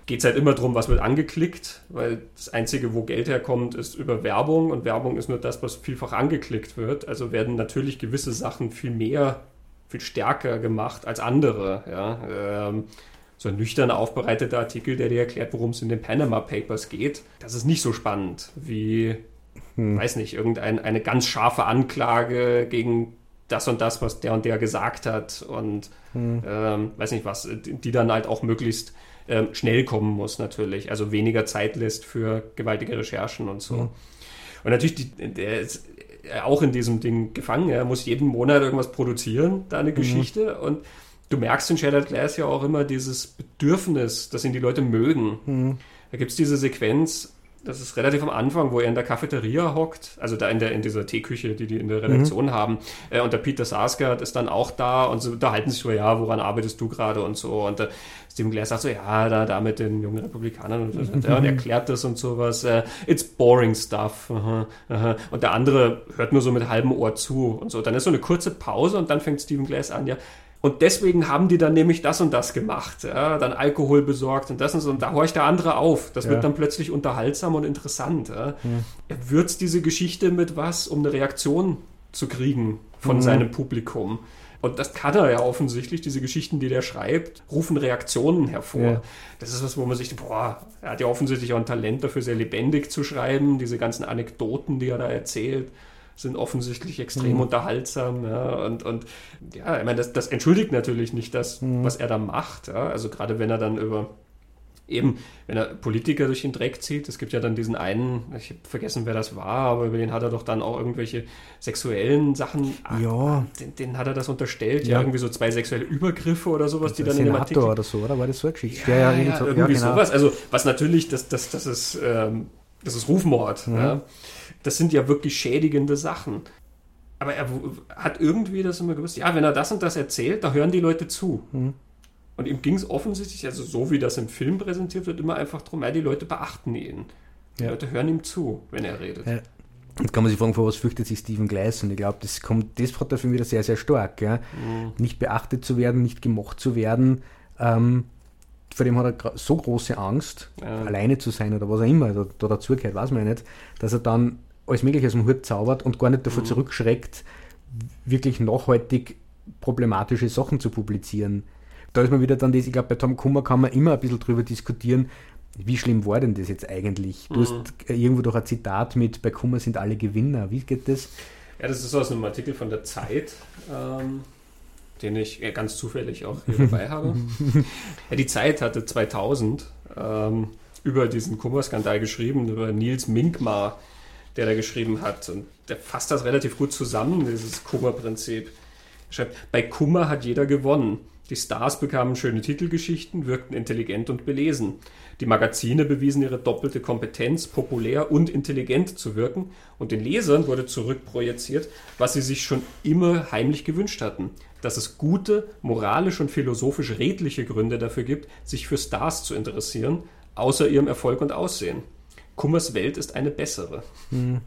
geht es halt immer darum, was wird angeklickt, weil das Einzige, wo Geld herkommt, ist über Werbung und Werbung ist nur das, was vielfach angeklickt wird. Also werden natürlich gewisse Sachen viel mehr, viel stärker gemacht als andere. Ja. Ähm, so ein nüchtern aufbereiteter Artikel, der dir erklärt, worum es in den Panama Papers geht, das ist nicht so spannend wie, hm. weiß nicht, irgendeine ganz scharfe Anklage gegen das und das, was der und der gesagt hat und hm. ähm, weiß nicht was, die dann halt auch möglichst ähm, schnell kommen muss natürlich, also weniger Zeit lässt für gewaltige Recherchen und so. Hm. Und natürlich, die, der ist auch in diesem Ding gefangen, er muss jeden Monat irgendwas produzieren, da eine hm. Geschichte und du merkst in Shattered Glass ja auch immer dieses Bedürfnis, dass ihn die Leute mögen. Hm. Da gibt es diese Sequenz, das ist relativ am Anfang, wo er in der Cafeteria hockt, also da in, der, in dieser Teeküche, die die in der Redaktion mhm. haben. Äh, und der Peter Sarsgaard ist dann auch da und so unterhalten sich so, ja, woran arbeitest du gerade und so. Und der Stephen Glass sagt so, ja, da, da mit den jungen Republikanern und, mhm. und erklärt das und sowas. Äh, it's boring stuff. Aha, aha. Und der andere hört nur so mit halbem Ohr zu und so. Dann ist so eine kurze Pause und dann fängt Stephen Glass an, ja, und deswegen haben die dann nämlich das und das gemacht, ja, dann Alkohol besorgt und das und so. Und da horcht der andere auf. Das ja. wird dann plötzlich unterhaltsam und interessant. Ja. Ja. Er würzt diese Geschichte mit was, um eine Reaktion zu kriegen von mhm. seinem Publikum. Und das kann er ja offensichtlich, diese Geschichten, die der schreibt, rufen Reaktionen hervor. Ja. Das ist was, wo man sich, boah, er hat ja offensichtlich auch ein Talent dafür, sehr lebendig zu schreiben, diese ganzen Anekdoten, die er da erzählt sind offensichtlich extrem mhm. unterhaltsam. Ja, und, und ja, ich meine, das, das entschuldigt natürlich nicht das, mhm. was er da macht. Ja, also gerade wenn er dann über eben, wenn er Politiker durch den Dreck zieht, es gibt ja dann diesen einen, ich habe vergessen, wer das war, aber über den hat er doch dann auch irgendwelche sexuellen Sachen, ja. den, den hat er das unterstellt, ja. ja. irgendwie so zwei sexuelle Übergriffe oder sowas, die dann Senator in dem Artikel... oder so, oder war das so eine Geschichte? Ja, ja, ja, irgendwie genau. sowas, also was natürlich, das, das, das ist... Ähm, das ist Rufmord. Mhm. Ja. Das sind ja wirklich schädigende Sachen. Aber er hat irgendwie das immer gewusst, ja, wenn er das und das erzählt, da hören die Leute zu. Mhm. Und ihm ging es offensichtlich, also so wie das im Film präsentiert wird, immer einfach darum, ja, die Leute beachten ihn. Die ja. Leute hören ihm zu, wenn er redet. Ja. Jetzt kann man sich fragen, vor was fürchtet sich Stephen Gleis? Und ich glaube, das kommt, das hat er für mich wieder sehr, sehr stark. Ja? Mhm. Nicht beachtet zu werden, nicht gemocht zu werden. Ähm, vor dem hat er so große Angst, ja. alleine zu sein oder was auch immer da, da dazugehört, weiß man ja nicht, dass er dann alles Mögliche aus dem Hut zaubert und gar nicht davor mhm. zurückschreckt, wirklich nachhaltig problematische Sachen zu publizieren. Da ist man wieder dann das, ich glaube, bei Tom Kummer kann man immer ein bisschen drüber diskutieren, wie schlimm war denn das jetzt eigentlich? Du mhm. hast irgendwo doch ein Zitat mit, bei Kummer sind alle Gewinner. Wie geht das? Ja, das ist aus einem Artikel von der Zeit. Ähm, den ich ganz zufällig auch hier dabei habe. Ja, die Zeit hatte 2000 ähm, über diesen Kummerskandal geschrieben, über Nils Minkmar, der da geschrieben hat. Und der fasst das relativ gut zusammen, dieses Kummerprinzip. Er schreibt, bei Kummer hat jeder gewonnen. Die Stars bekamen schöne Titelgeschichten, wirkten intelligent und belesen. Die Magazine bewiesen ihre doppelte Kompetenz, populär und intelligent zu wirken, und den Lesern wurde zurückprojiziert, was sie sich schon immer heimlich gewünscht hatten dass es gute, moralisch und philosophisch redliche Gründe dafür gibt, sich für Stars zu interessieren, außer ihrem Erfolg und Aussehen. Kummers Welt ist eine bessere. Hm.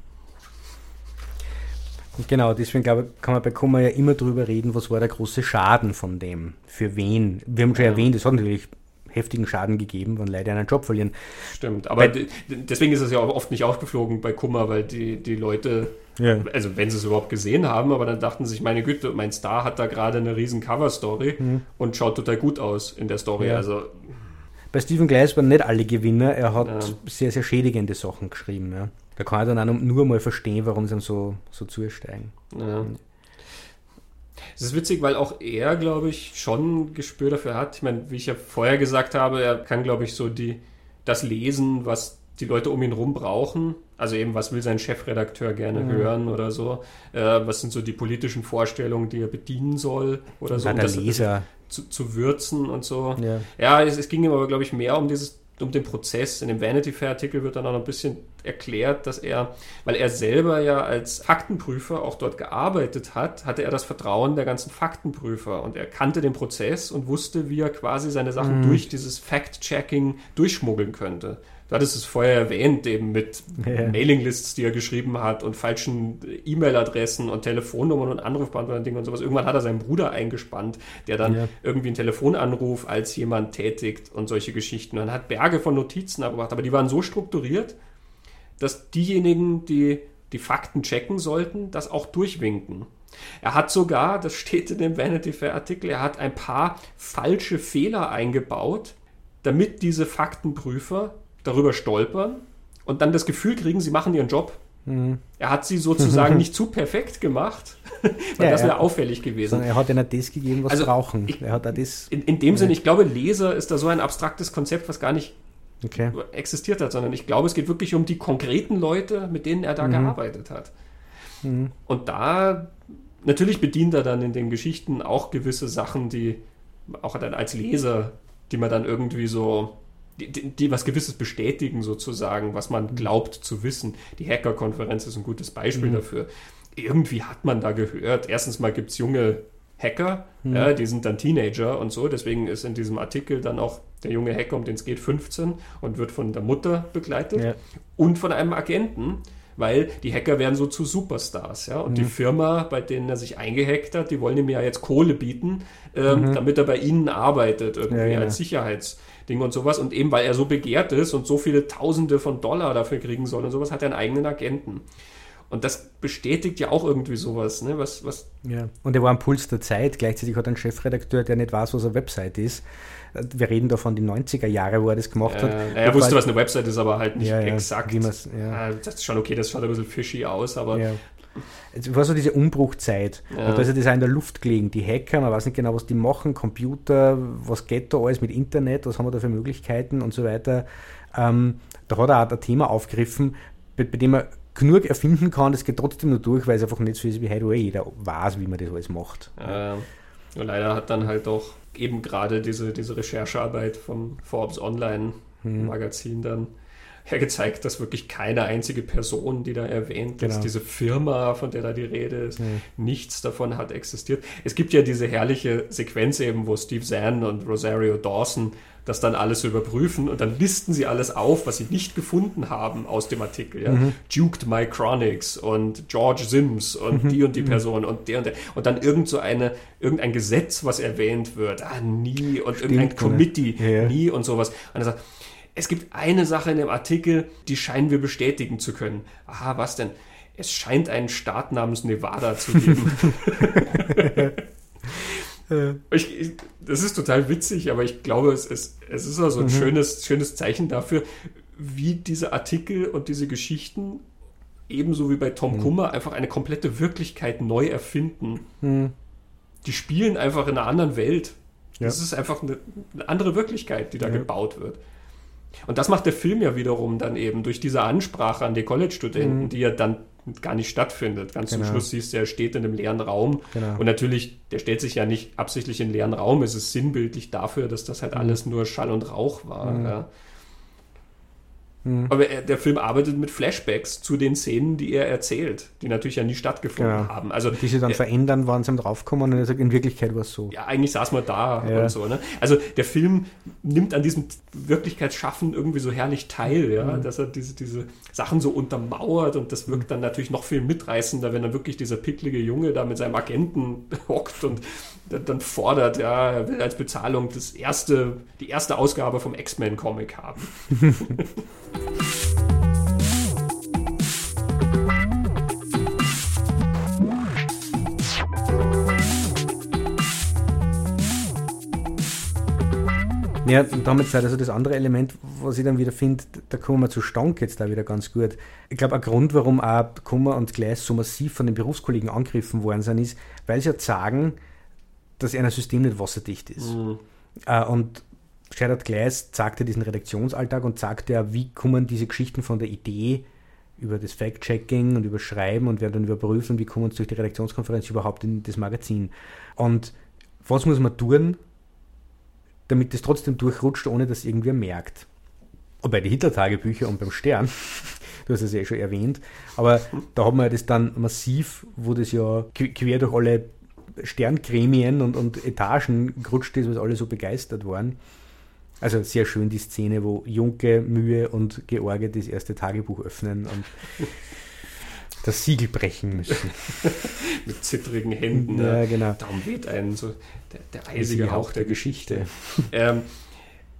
Genau, deswegen glaube kann man bei Kummer ja immer drüber reden, was war der große Schaden von dem, für wen. Wir haben schon ja. erwähnt, es hat natürlich heftigen Schaden gegeben, wenn Leute einen Job verlieren. Stimmt, aber bei, deswegen ist es ja oft nicht aufgeflogen bei Kummer, weil die, die Leute, ja. also wenn sie es überhaupt gesehen haben, aber dann dachten sie sich, meine Güte, mein Star hat da gerade eine riesen Cover-Story mhm. und schaut total gut aus in der Story. Ja. Also bei Stephen Gleis waren nicht alle Gewinner, er hat ja. sehr, sehr schädigende Sachen geschrieben. Ja. Da kann ich dann auch nur mal verstehen, warum sie dann so, so zusteigen. Ja. Es ist witzig, weil auch er, glaube ich, schon ein Gespür dafür hat. Ich meine, wie ich ja vorher gesagt habe, er kann, glaube ich, so die, das lesen, was die Leute um ihn rum brauchen. Also eben, was will sein Chefredakteur gerne mhm. hören oder so? Äh, was sind so die politischen Vorstellungen, die er bedienen soll oder so? Um das Leser. Zu, zu, würzen und so. Ja, ja es, es ging ihm aber, glaube ich, mehr um dieses um den Prozess. In dem Vanity Fair Artikel wird dann auch noch ein bisschen erklärt, dass er, weil er selber ja als Faktenprüfer auch dort gearbeitet hat, hatte er das Vertrauen der ganzen Faktenprüfer und er kannte den Prozess und wusste, wie er quasi seine Sachen mhm. durch dieses Fact-Checking durchschmuggeln könnte. Du hattest es vorher erwähnt, eben mit ja. Mailinglists, die er geschrieben hat und falschen E-Mail-Adressen und Telefonnummern und Anrufbeantworter und sowas. Irgendwann hat er seinen Bruder eingespannt, der dann ja. irgendwie einen Telefonanruf als jemand tätigt und solche Geschichten. Und hat Berge von Notizen abgemacht, aber die waren so strukturiert, dass diejenigen, die die Fakten checken sollten, das auch durchwinken. Er hat sogar, das steht in dem Vanity Fair Artikel, er hat ein paar falsche Fehler eingebaut, damit diese Faktenprüfer darüber stolpern und dann das Gefühl kriegen, sie machen ihren Job. Mhm. Er hat sie sozusagen nicht zu perfekt gemacht, weil ja, das wäre auffällig gewesen. Er hat nicht das gegeben, was also, brauchen. Ich, er hat das, in, in dem ja. Sinne, ich glaube, Leser ist da so ein abstraktes Konzept, was gar nicht okay. existiert hat, sondern ich glaube, es geht wirklich um die konkreten Leute, mit denen er da mhm. gearbeitet hat. Mhm. Und da natürlich bedient er dann in den Geschichten auch gewisse Sachen, die auch dann als Leser, die man dann irgendwie so die, die, was Gewisses bestätigen sozusagen, was man mhm. glaubt zu wissen. Die Hacker-Konferenz ist ein gutes Beispiel mhm. dafür. Irgendwie hat man da gehört, erstens mal gibt es junge Hacker, mhm. ja, die sind dann Teenager und so, deswegen ist in diesem Artikel dann auch der junge Hacker, um den es geht, 15 und wird von der Mutter begleitet ja. und von einem Agenten, weil die Hacker werden so zu Superstars, ja. Und mhm. die Firma, bei denen er sich eingehackt hat, die wollen ihm ja jetzt Kohle bieten, ähm, mhm. damit er bei ihnen arbeitet, irgendwie ja, ja. als Sicherheits- Ding und sowas. Und eben weil er so begehrt ist und so viele Tausende von Dollar dafür kriegen soll und sowas, hat er einen eigenen Agenten. Und das bestätigt ja auch irgendwie sowas, ne? Was, was ja, und er war am Puls der Zeit. Gleichzeitig hat er einen Chefredakteur, der nicht weiß, was eine Website ist. Wir reden da von den 90er Jahren, wo er das gemacht hat. Ja, er wusste, was eine Website ist, aber halt nicht ja, exakt. Ja, ja. Das ist schon okay, das schaut ein bisschen fishy aus, aber es war so diese Umbruchzeit. Ja. Und da ist ja das auch in der Luft gelegen. Die Hacker, man weiß nicht genau, was die machen, Computer, was geht da alles mit Internet, was haben wir da für Möglichkeiten und so weiter. Ähm, da hat er auch ein Thema aufgegriffen, bei, bei dem er genug erfinden kann, das geht trotzdem nur durch, weil es einfach nicht so ist wie heute, eh jeder weiß, wie man das alles macht. Ja, leider hat dann halt auch eben gerade diese, diese Recherchearbeit vom Forbes Online. Magazin dann hergezeigt, dass wirklich keine einzige Person, die da erwähnt genau. ist, diese Firma, von der da die Rede ist, mhm. nichts davon hat existiert. Es gibt ja diese herrliche Sequenz eben, wo Steve Zahn und Rosario Dawson das dann alles überprüfen und dann listen sie alles auf, was sie nicht gefunden haben aus dem Artikel. Ja? Mhm. Duked My Chronics und George Sims und mhm. die und die mhm. Person und der und der. Und dann irgend so eine, irgendein Gesetz, was erwähnt wird. Ah, nie. Und Stimmt, irgendein Committee, ja, ja. nie und sowas. Und er sagt, es gibt eine Sache in dem Artikel, die scheinen wir bestätigen zu können. Aha, was denn? Es scheint einen Staat namens Nevada zu geben. ich, ich, das ist total witzig, aber ich glaube, es, es, es ist also ein mhm. schönes, schönes Zeichen dafür, wie diese Artikel und diese Geschichten ebenso wie bei Tom mhm. Kummer einfach eine komplette Wirklichkeit neu erfinden. Mhm. Die spielen einfach in einer anderen Welt. Ja. Das ist einfach eine, eine andere Wirklichkeit, die da ja. gebaut wird. Und das macht der Film ja wiederum dann eben durch diese Ansprache an die College-Studenten, mhm. die ja dann gar nicht stattfindet. Ganz genau. zum Schluss siehst du, er steht in einem leeren Raum. Genau. Und natürlich, der stellt sich ja nicht absichtlich in einen leeren Raum. Es ist sinnbildlich dafür, dass das halt mhm. alles nur Schall und Rauch war. Mhm. Ja. Mhm. Aber er, der Film arbeitet mit Flashbacks zu den Szenen, die er erzählt, die natürlich ja nie stattgefunden genau. haben. Also, die sich dann er, verändern, wann sie draufkommen und er sagt, in Wirklichkeit war es so. Ja, eigentlich saß man da ja. und so. Ne? Also der Film nimmt an diesem Wirklichkeitsschaffen irgendwie so herrlich teil, ja? Mhm. dass er diese, diese Sachen so untermauert und das wirkt dann natürlich noch viel mitreißender, wenn dann wirklich dieser picklige Junge da mit seinem Agenten hockt und dann fordert, ja, er will als Bezahlung das erste, die erste Ausgabe vom X-Men-Comic haben. Ja, und damit halt also das andere Element, was ich dann wieder finde, da kommen wir zu Stank jetzt da wieder ganz gut. Ich glaube, ein Grund, warum auch Kummer und Gleis so massiv von den Berufskollegen angegriffen worden sind, ist, weil sie ja sagen, dass ein System nicht wasserdicht ist. Mhm. Äh, und Gerhard Gleis zeigte diesen Redaktionsalltag und sagte ja, wie kommen diese Geschichten von der Idee über das Fact-Checking und über Schreiben und werden dann überprüfen, wie kommen uns durch die Redaktionskonferenz überhaupt in das Magazin. Und was muss man tun, damit es trotzdem durchrutscht, ohne dass irgendwer merkt. Und bei den Hitler-Tagebüchern und beim Stern, du hast es ja eh schon erwähnt, aber da haben wir das dann massiv, wo das ja quer durch alle Sterngremien und, und Etagen gerutscht ist, weil alle so begeistert waren. Also sehr schön die Szene, wo Junke, Mühe und George das erste Tagebuch öffnen und das Siegel brechen müssen. Mit zittrigen Händen. Ja, ne? genau. Darum weht einen so der, der eisige Hauch der Geschichte. ähm,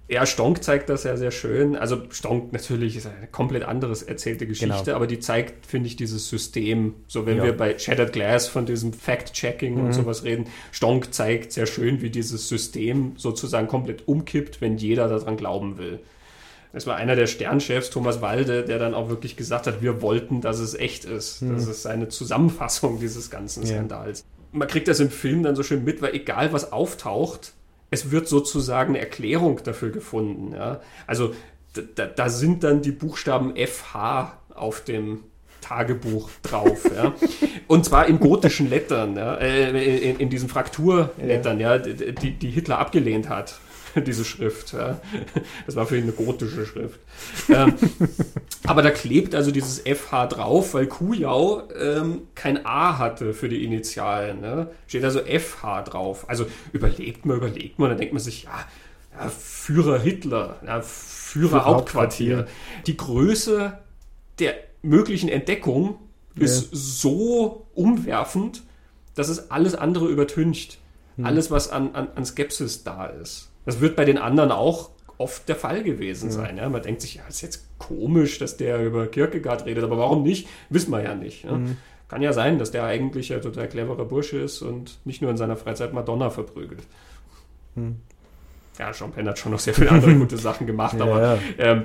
ja, Stonk zeigt das ja sehr schön. Also Stonk natürlich ist eine komplett anderes erzählte Geschichte, genau. aber die zeigt, finde ich, dieses System. So wenn ja. wir bei Shattered Glass von diesem Fact-Checking mhm. und sowas reden, Stonk zeigt sehr schön, wie dieses System sozusagen komplett umkippt, wenn jeder daran glauben will. Es war einer der Sternchefs, Thomas Walde, der dann auch wirklich gesagt hat, wir wollten, dass es echt ist. Mhm. Das ist eine Zusammenfassung dieses ganzen ja. Skandals. Man kriegt das im Film dann so schön mit, weil egal was auftaucht, es wird sozusagen eine Erklärung dafür gefunden. Ja? Also da, da, sind dann die Buchstaben FH auf dem Tagebuch drauf. ja? Und zwar in gotischen Lettern, ja? Äh, in, in, diesen Frakturlettern, ja. die, die Hitler abgelehnt hat. diese Schrift. Ja. Das war für ihn eine gotische Schrift. ähm, aber da klebt also dieses FH drauf, weil Kujau ähm, kein A hatte für die Initialen. Ne? Steht also FH drauf. Also überlegt man, überlegt man, dann denkt man sich, ja, ja Führer Hitler, ja, Führer Hauptquartier. Hauptquartier. Die Größe der möglichen Entdeckung ist so umwerfend, dass es alles andere übertüncht. Hm. Alles, was an, an, an Skepsis da ist. Das wird bei den anderen auch oft der Fall gewesen sein. Ja? Man denkt sich, ja, ist jetzt komisch, dass der über Kierkegaard redet, aber warum nicht? Wissen wir ja nicht. Ja? Mhm. Kann ja sein, dass der eigentlich ein total cleverer Bursche ist und nicht nur in seiner Freizeit Madonna verprügelt. Mhm. Ja, Jean Penn hat schon noch sehr viele andere gute Sachen gemacht, aber ähm,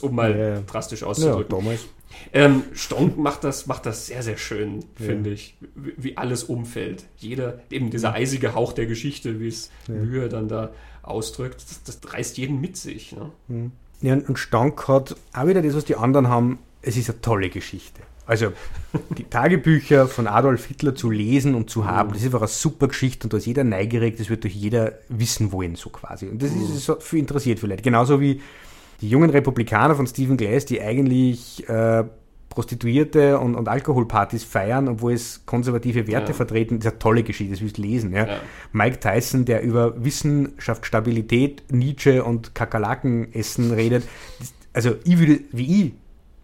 um mal drastisch auszudrücken. Ja, damals. Ähm, Stonk macht das, macht das sehr, sehr schön, ja. finde ich, wie, wie, alles umfällt. Jeder, eben dieser eisige Hauch der Geschichte, wie es ja. Mühe dann da ausdrückt, das, das, reißt jeden mit sich. Ne? Mhm. Ja, und Stonk hat auch wieder das, was die anderen haben, es ist eine tolle Geschichte. Also die Tagebücher von Adolf Hitler zu lesen und zu haben, mhm. das ist einfach eine super Geschichte und da ist jeder neugierig, das wird durch jeder wissen wollen, so quasi. Und das ist mhm. so für interessiert vielleicht. Genauso wie die jungen Republikaner von Stephen Glass, die eigentlich äh, Prostituierte und, und, Alkoholpartys feiern, obwohl es konservative Werte ja. vertreten, das ist eine tolle Geschichte, das willst du lesen. Ja? ja. Mike Tyson, der über Wissenschaft, Stabilität, Nietzsche und Kakerlakenessen redet. Also ich würde, wie ich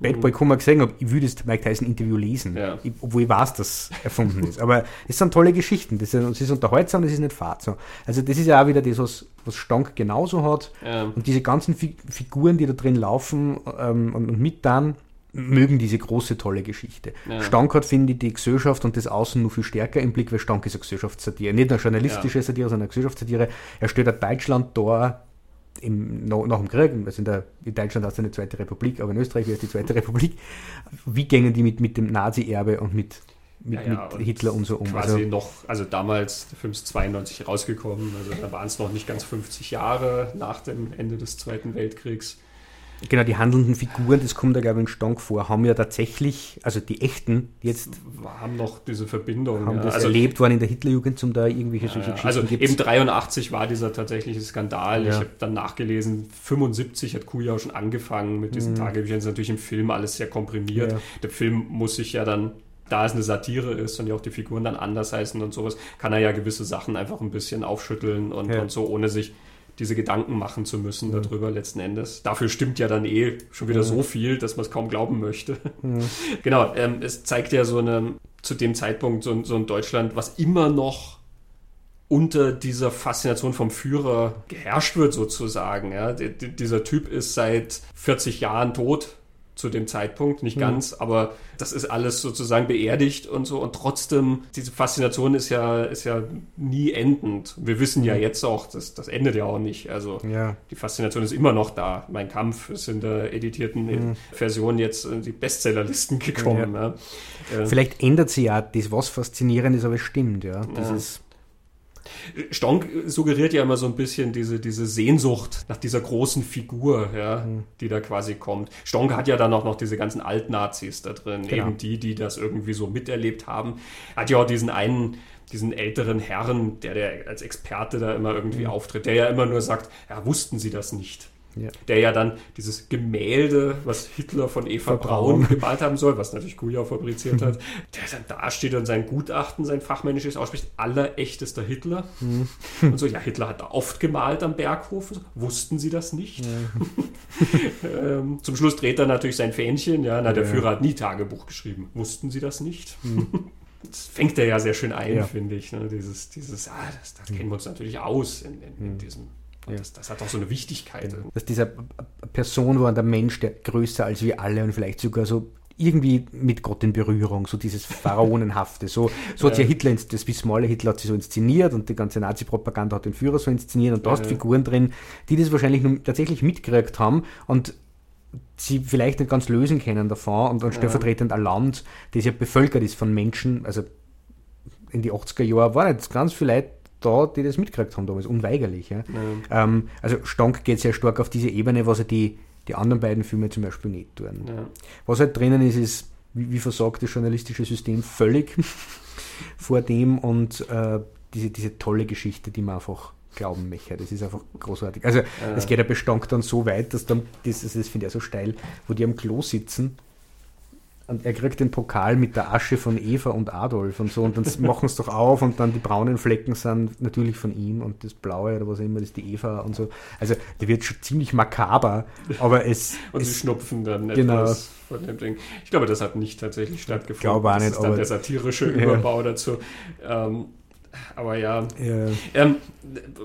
Bad Boy Kummer gesehen habe, ich würde das Mike Tyson Interview lesen, ja. ich, obwohl ich weiß, dass erfunden ist. Aber es sind tolle Geschichten, das ist, es ist unterhaltsam, das ist nicht fad. So. Also das ist ja auch wieder das, was, was Stank genauso hat. Ja. Und diese ganzen Fi Figuren, die da drin laufen ähm, und, und, mit dann, mögen diese große, tolle Geschichte. Ja. Stank hat, finde ich, die Gesellschaft und das Außen nur viel stärker im Blick, weil Stank ist eine Gesellschaftssatire. Nicht eine journalistische Satire, sondern eine Gesellschaftssatire. Er stellt ein Deutschland da, im, nach, nach dem Krieg, also in, der, in Deutschland hast du eine zweite Republik, aber in Österreich ist die zweite Republik, wie gingen die mit, mit dem Nazi-Erbe und mit, mit, ja, ja, mit Hitler und so um? Quasi also, noch, also damals, der Film ist 92 rausgekommen, also da waren es noch nicht ganz 50 Jahre nach dem Ende des Zweiten Weltkriegs. Genau, die handelnden Figuren, das kommt da glaube ich in Stank vor, haben ja tatsächlich, also die echten jetzt. Haben noch diese Verbindung. Haben ja. das also, erlebt, waren in der Hitlerjugend, zum da irgendwelche solche ja, Geschichten Also gibt's. eben 83 war dieser tatsächliche Skandal. Ja. Ich habe dann nachgelesen, 75 hat Kujau schon angefangen mit diesen mhm. Tagebüchern. Das ist natürlich im Film alles sehr komprimiert. Der Film muss sich ja dann da es eine Satire ist und ja auch die Figuren dann anders heißen und sowas, kann er ja gewisse Sachen einfach ein bisschen aufschütteln und, ja. und so, ohne sich diese Gedanken machen zu müssen mhm. darüber letzten Endes. Dafür stimmt ja dann eh schon wieder mhm. so viel, dass man es kaum glauben möchte. Mhm. Genau, ähm, es zeigt ja so eine, zu dem Zeitpunkt so, so ein Deutschland, was immer noch unter dieser Faszination vom Führer geherrscht wird sozusagen. Ja? D dieser Typ ist seit 40 Jahren tot zu dem Zeitpunkt, nicht mhm. ganz, aber das ist alles sozusagen beerdigt und so und trotzdem, diese Faszination ist ja, ist ja nie endend. Wir wissen ja mhm. jetzt auch, dass das endet ja auch nicht. Also ja. die Faszination ist immer noch da. Mein Kampf ist in der editierten mhm. Version jetzt in die Bestsellerlisten gekommen. Ja. Ja. Vielleicht ändert sie ja das, was faszinierend ist, aber es stimmt, ja. Das ist Stonk suggeriert ja immer so ein bisschen diese, diese Sehnsucht nach dieser großen Figur, ja, mhm. die da quasi kommt. Stonk hat ja dann auch noch diese ganzen Altnazis da drin, genau. eben die, die das irgendwie so miterlebt haben. Hat ja auch diesen einen, diesen älteren Herrn, der, der als Experte da immer irgendwie mhm. auftritt, der ja immer nur sagt, ja, wussten Sie das nicht? Ja. Der ja dann dieses Gemälde, was Hitler von Eva Braun, Braun gemalt haben soll, was natürlich Kujau fabriziert hat, der dann da steht und sein Gutachten, sein fachmännisches ausspricht, aller echtester Hitler. Mhm. Und so, ja, Hitler hat da oft gemalt am Berghof. Wussten Sie das nicht? Ja. ähm, zum Schluss dreht er natürlich sein Fähnchen, ja, na, der ja. Führer hat nie Tagebuch geschrieben. Wussten Sie das nicht? Mhm. Das fängt er ja sehr schön ein, finde ich. Ne? Dieses, dieses, ah, das, das kennen wir uns natürlich aus in, in, in mhm. diesem ja. Das, das, hat auch so eine Wichtigkeit. Dass dieser Person war der Mensch, der größer als wir alle und vielleicht sogar so irgendwie mit Gott in Berührung, so dieses Pharaonenhafte. So, so hat ja Hitler, das wissen wir alle, Hitler hat sich so inszeniert und die ganze Nazi-Propaganda hat den Führer so inszeniert und da ja, hast Figuren drin, die das wahrscheinlich nun tatsächlich mitgekriegt haben und sie vielleicht nicht ganz lösen können davon und dann stellvertretend ein Land, das ja bevölkert ist von Menschen, also in die 80er Jahre war nicht ganz vielleicht da, die das mitgekriegt haben damals, unweigerlich. Ja. ja. Ähm, also Stank geht sehr stark auf diese Ebene, was er die, die anderen beiden Filme zum Beispiel nicht tun. Ja. Was halt drinnen ist, ist, wie, wie versagt das journalistische System völlig vor dem und äh, diese, diese tolle Geschichte, die man einfach glauben möchte. Das ist einfach großartig. Also es geht ja Bestank dann so weit, dass dann, das, das finde ich auch so steil, wo die am Klo sitzen und er kriegt den Pokal mit der Asche von Eva und Adolf und so und dann machen es doch auf und dann die braunen Flecken sind natürlich von ihm und das blaue oder was immer, das ist die Eva und so. Also der wird schon ziemlich makaber, aber es... und es, sie schnupfen dann genau. etwas von dem Ding. Ich glaube, das hat nicht tatsächlich stattgefunden. Ich glaube auch nicht. Das ist dann der satirische Überbau ja. dazu. Ähm, aber ja. ja. Ähm,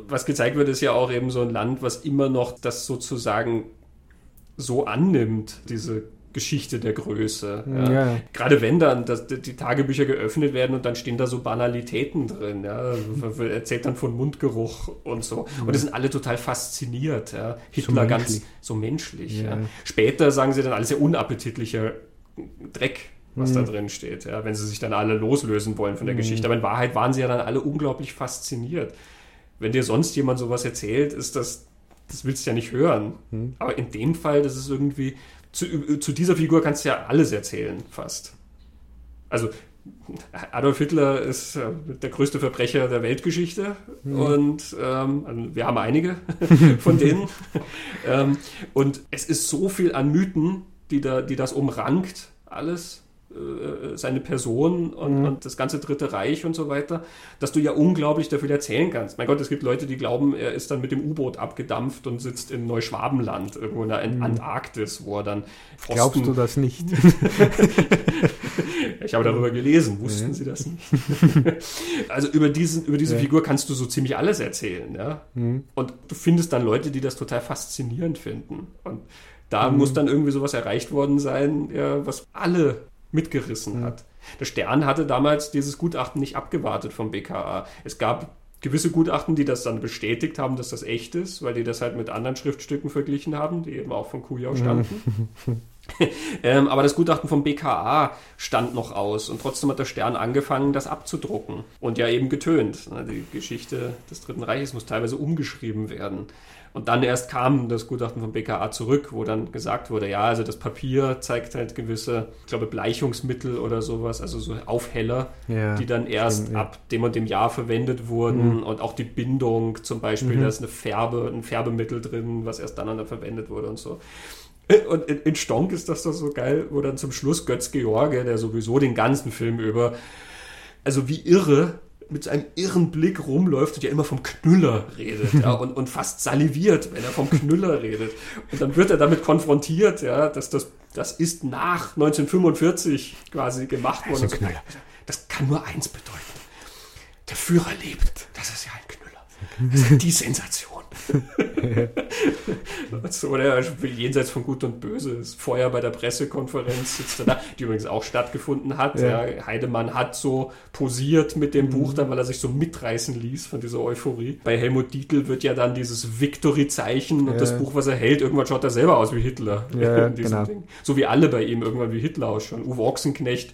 was gezeigt wird, ist ja auch eben so ein Land, was immer noch das sozusagen so annimmt, diese Geschichte der Größe. Ja. Ja. Gerade wenn dann das, die Tagebücher geöffnet werden und dann stehen da so Banalitäten drin. Ja. Erzählt dann von Mundgeruch und so. Und das sind alle total fasziniert. Ja. Hitler so ganz so menschlich. Später sagen sie dann alles sehr unappetitlicher Dreck was mhm. da drin steht, ja, wenn sie sich dann alle loslösen wollen von der mhm. Geschichte. Aber in Wahrheit waren sie ja dann alle unglaublich fasziniert. Wenn dir sonst jemand sowas erzählt, ist das, das willst du ja nicht hören. Mhm. Aber in dem Fall, das ist irgendwie, zu, zu dieser Figur kannst du ja alles erzählen, fast. Also Adolf Hitler ist äh, der größte Verbrecher der Weltgeschichte mhm. und ähm, also wir haben einige von denen. ähm, und es ist so viel an Mythen, die, da, die das umrankt, alles. Äh, seine Person und, mhm. und, das ganze Dritte Reich und so weiter, dass du ja unglaublich dafür erzählen kannst. Mein Gott, es gibt Leute, die glauben, er ist dann mit dem U-Boot abgedampft und sitzt in Neuschwabenland, irgendwo in der mhm. Antarktis, wo er dann Frosten... Glaubst du das nicht? ich habe darüber gelesen, wussten ja. Sie das nicht? also über, diesen, über diese ja. Figur kannst du so ziemlich alles erzählen, ja. Mhm. Und du findest dann Leute, die das total faszinierend finden. Und da mhm. muss dann irgendwie sowas erreicht worden sein, ja, was alle mitgerissen mhm. hat. Der Stern hatte damals dieses Gutachten nicht abgewartet vom BKA. Es gab gewisse Gutachten, die das dann bestätigt haben, dass das echt ist, weil die das halt mit anderen Schriftstücken verglichen haben, die eben auch von Kujau standen. ähm, aber das Gutachten vom BKA stand noch aus und trotzdem hat der Stern angefangen, das abzudrucken und ja eben getönt. Die Geschichte des Dritten Reiches muss teilweise umgeschrieben werden. Und dann erst kam das Gutachten vom BKA zurück, wo dann gesagt wurde, ja, also das Papier zeigt halt gewisse, ich glaube, Bleichungsmittel oder sowas, also so Aufheller, ja, die dann erst stimmt, ja. ab dem und dem Jahr verwendet wurden mhm. und auch die Bindung zum Beispiel, mhm. da ist eine Färbe, ein Färbemittel drin, was erst dann, dann verwendet wurde und so. Und in, in Stonk ist das doch so geil, wo dann zum Schluss Götz George, der sowieso den ganzen Film über, also wie irre mit einem irren Blick rumläuft und ja immer vom Knüller redet ja, und, und fast saliviert, wenn er vom Knüller redet. Und dann wird er damit konfrontiert, ja, dass das, das ist nach 1945 quasi gemacht worden. Also Knüller. Das kann nur eins bedeuten. Der Führer lebt. Das ist ja ein Knüller. Das ist die Sensation. so, oder jenseits von Gut und Böse ist vorher bei der Pressekonferenz sitzt er da, die übrigens auch stattgefunden hat. Ja. Ja, Heidemann hat so posiert mit dem mhm. Buch dann, weil er sich so mitreißen ließ von dieser Euphorie. Bei Helmut Dietl wird ja dann dieses Victory-Zeichen und das Buch, was er hält, irgendwann schaut er selber aus wie Hitler. Ja, genau. Ding. So wie alle bei ihm irgendwann wie Hitler ausschauen. Uwe Ochsenknecht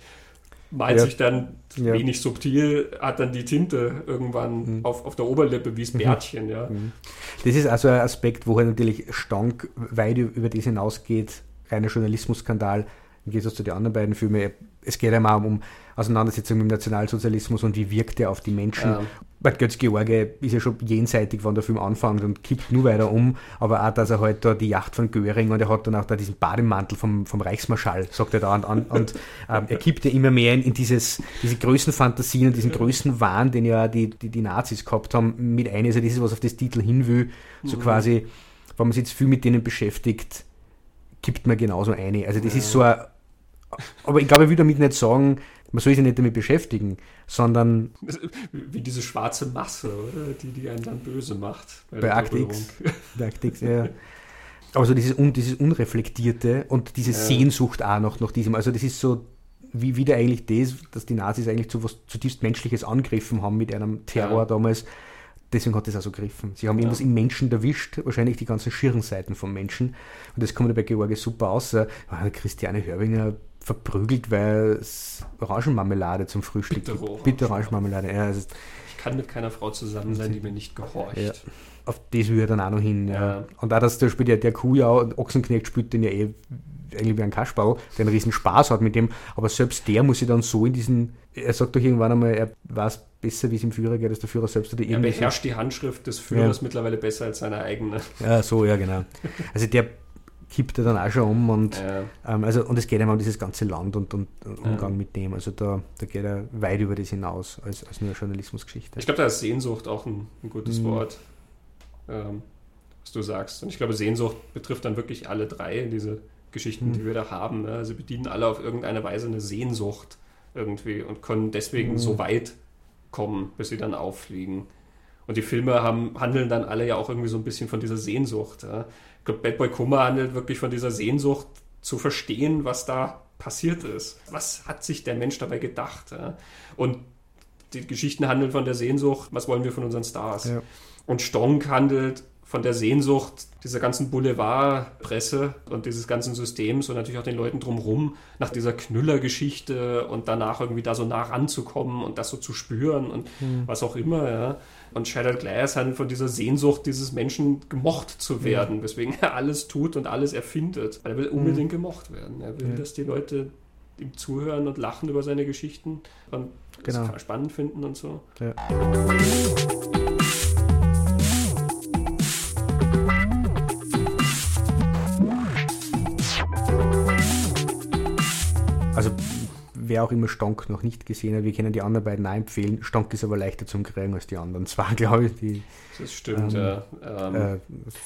malt sich dann wenig subtil, hat dann die Tinte irgendwann mhm. auf, auf der Oberlippe wie das mhm. Bärtchen. Ja. Mhm. Das ist also ein Aspekt, wo halt natürlich Stank weit über das hinausgeht, reiner Journalismusskandal, im Gegensatz zu den anderen beiden Filmen. Es geht einmal um Auseinandersetzung mit dem Nationalsozialismus und wie wirkt er auf die Menschen. Ja. Bei Götz-George ist ja schon jenseitig, wann der Film anfängt und kippt nur weiter um, aber auch, dass er halt da die Yacht von Göring und er hat dann auch da diesen Bademantel vom, vom Reichsmarschall, sagt er da, und, und, und ähm, er kippt ja immer mehr in, in dieses, diese Größenfantasien und diesen Größenwahn, den ja die, die, die Nazis gehabt haben, mit ein. Also das ist, was auf das Titel hin will, so mhm. quasi, wenn man sich jetzt viel mit denen beschäftigt, kippt man genauso eine. Also das ist so ein, aber ich glaube, ich will damit nicht sagen, man soll sich nicht damit beschäftigen, sondern. Wie diese schwarze Masse, oder? Die, die einen dann böse macht. Bei, bei Akt X. Bei Akt X, ja. Also dieses, un, dieses Unreflektierte und diese ja. Sehnsucht auch noch nach diesem. Also das ist so wie wieder eigentlich das, dass die Nazis eigentlich zu was zutiefst Menschliches angegriffen haben mit einem Terror ja. damals. Deswegen hat das auch so gegriffen. Sie haben ja. irgendwas im Menschen erwischt, wahrscheinlich die ganzen Schirrenseiten vom Menschen. Und das kommt bei George super aus. Christiane Hörbinger verprügelt, weil es Orangenmarmelade zum Frühstück Bitte gibt. Bitte Orangenmarmelade. Ja, also ich kann mit keiner Frau zusammen sein, die mir nicht gehorcht. Ja. Auf das will er dann auch noch hin. Ja. ja. Und auch, dass der spielt ja der Kuhjau, Ochsenknecht spielt den ja eh eigentlich wie ein Kasperl, der einen riesen Spaß hat mit dem, aber selbst der muss sich dann so in diesen, er sagt doch irgendwann einmal, er weiß besser, wie es im Führer geht, als der Führer selbst. Oder er beherrscht die Handschrift des Führers ja. mittlerweile besser als seine eigene. Ja, so, ja, genau. Also der kippt er dann auch schon um und, ja. ähm, also, und es geht immer um dieses ganze Land und, und Umgang ja. mit dem. Also da, da geht er weit über das hinaus als, als nur Journalismusgeschichte. Ich glaube, da ist Sehnsucht auch ein, ein gutes mhm. Wort, ähm, was du sagst. Und ich glaube, Sehnsucht betrifft dann wirklich alle drei, diese Geschichten, mhm. die wir da haben. Ne? Also bedienen alle auf irgendeine Weise eine Sehnsucht irgendwie und können deswegen mhm. so weit kommen, bis sie dann auffliegen. Und die Filme haben, handeln dann alle ja auch irgendwie so ein bisschen von dieser Sehnsucht. Ja? Ich glaube, Bad Boy Kummer handelt wirklich von dieser Sehnsucht zu verstehen, was da passiert ist. Was hat sich der Mensch dabei gedacht? Ja? Und die Geschichten handeln von der Sehnsucht, was wollen wir von unseren Stars? Ja. Und Stonk handelt von der Sehnsucht dieser ganzen Boulevardpresse und dieses ganzen Systems und natürlich auch den Leuten drumherum nach dieser Knüllergeschichte und danach irgendwie da so nah ranzukommen und das so zu spüren und mhm. was auch immer, ja. Und Shattered Glass hat von dieser Sehnsucht dieses Menschen gemocht zu werden, mhm. weswegen er alles tut und alles erfindet. Weil er will unbedingt mhm. gemocht werden. Er will, ja. dass die Leute ihm zuhören und lachen über seine Geschichten und genau. es spannend finden und so. Ja. Wer auch immer Stank noch nicht gesehen hat, wir können die anderen beiden auch empfehlen. Stank ist aber leichter zum Kriegen als die anderen. Zwar, glaube ich, die. Das stimmt, ähm, ja. Ähm, äh,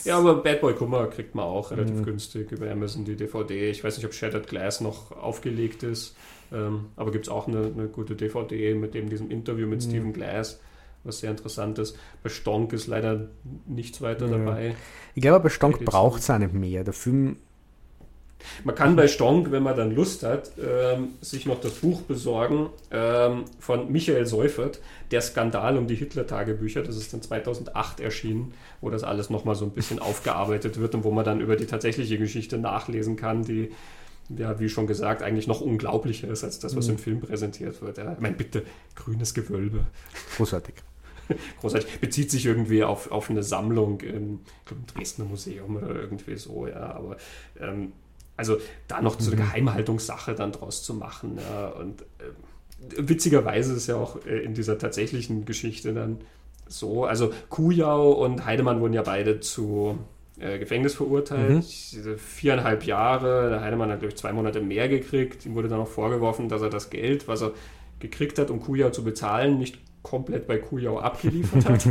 ja, aber Bad Boy Kummer kriegt man auch relativ mhm. günstig über Amazon die DVD. Ich weiß nicht, ob Shattered Glass noch aufgelegt ist, ähm, aber gibt es auch eine, eine, gute DVD mit dem diesem Interview mit mhm. Stephen Glass was sehr interessant ist. Bei Stonk ist leider nichts weiter ja. dabei. Ich glaube, bei Stonk braucht es auch nicht mehr. Der Film man kann bei Stonk, wenn man dann Lust hat, ähm, sich noch das Buch besorgen ähm, von Michael Seufert, Der Skandal um die Hitler-Tagebücher. Das ist dann 2008 erschienen, wo das alles nochmal so ein bisschen aufgearbeitet wird und wo man dann über die tatsächliche Geschichte nachlesen kann, die, ja, wie schon gesagt, eigentlich noch unglaublicher ist als das, was mhm. im Film präsentiert wird. Ja. Ich meine, bitte, grünes Gewölbe. Großartig. Großartig. Bezieht sich irgendwie auf, auf eine Sammlung im, im Dresdner Museum oder irgendwie so, ja. Aber ähm, also da noch so eine mhm. Geheimhaltungssache dann draus zu machen. Ja, und äh, witzigerweise ist ja auch äh, in dieser tatsächlichen Geschichte dann so, also Kujau und Heidemann wurden ja beide zu äh, Gefängnis verurteilt. Mhm. Viereinhalb Jahre. Der Heidemann hat, glaube ich, zwei Monate mehr gekriegt. Ihm wurde dann auch vorgeworfen, dass er das Geld, was er gekriegt hat, um Kujau zu bezahlen, nicht komplett bei Kujau abgeliefert hat.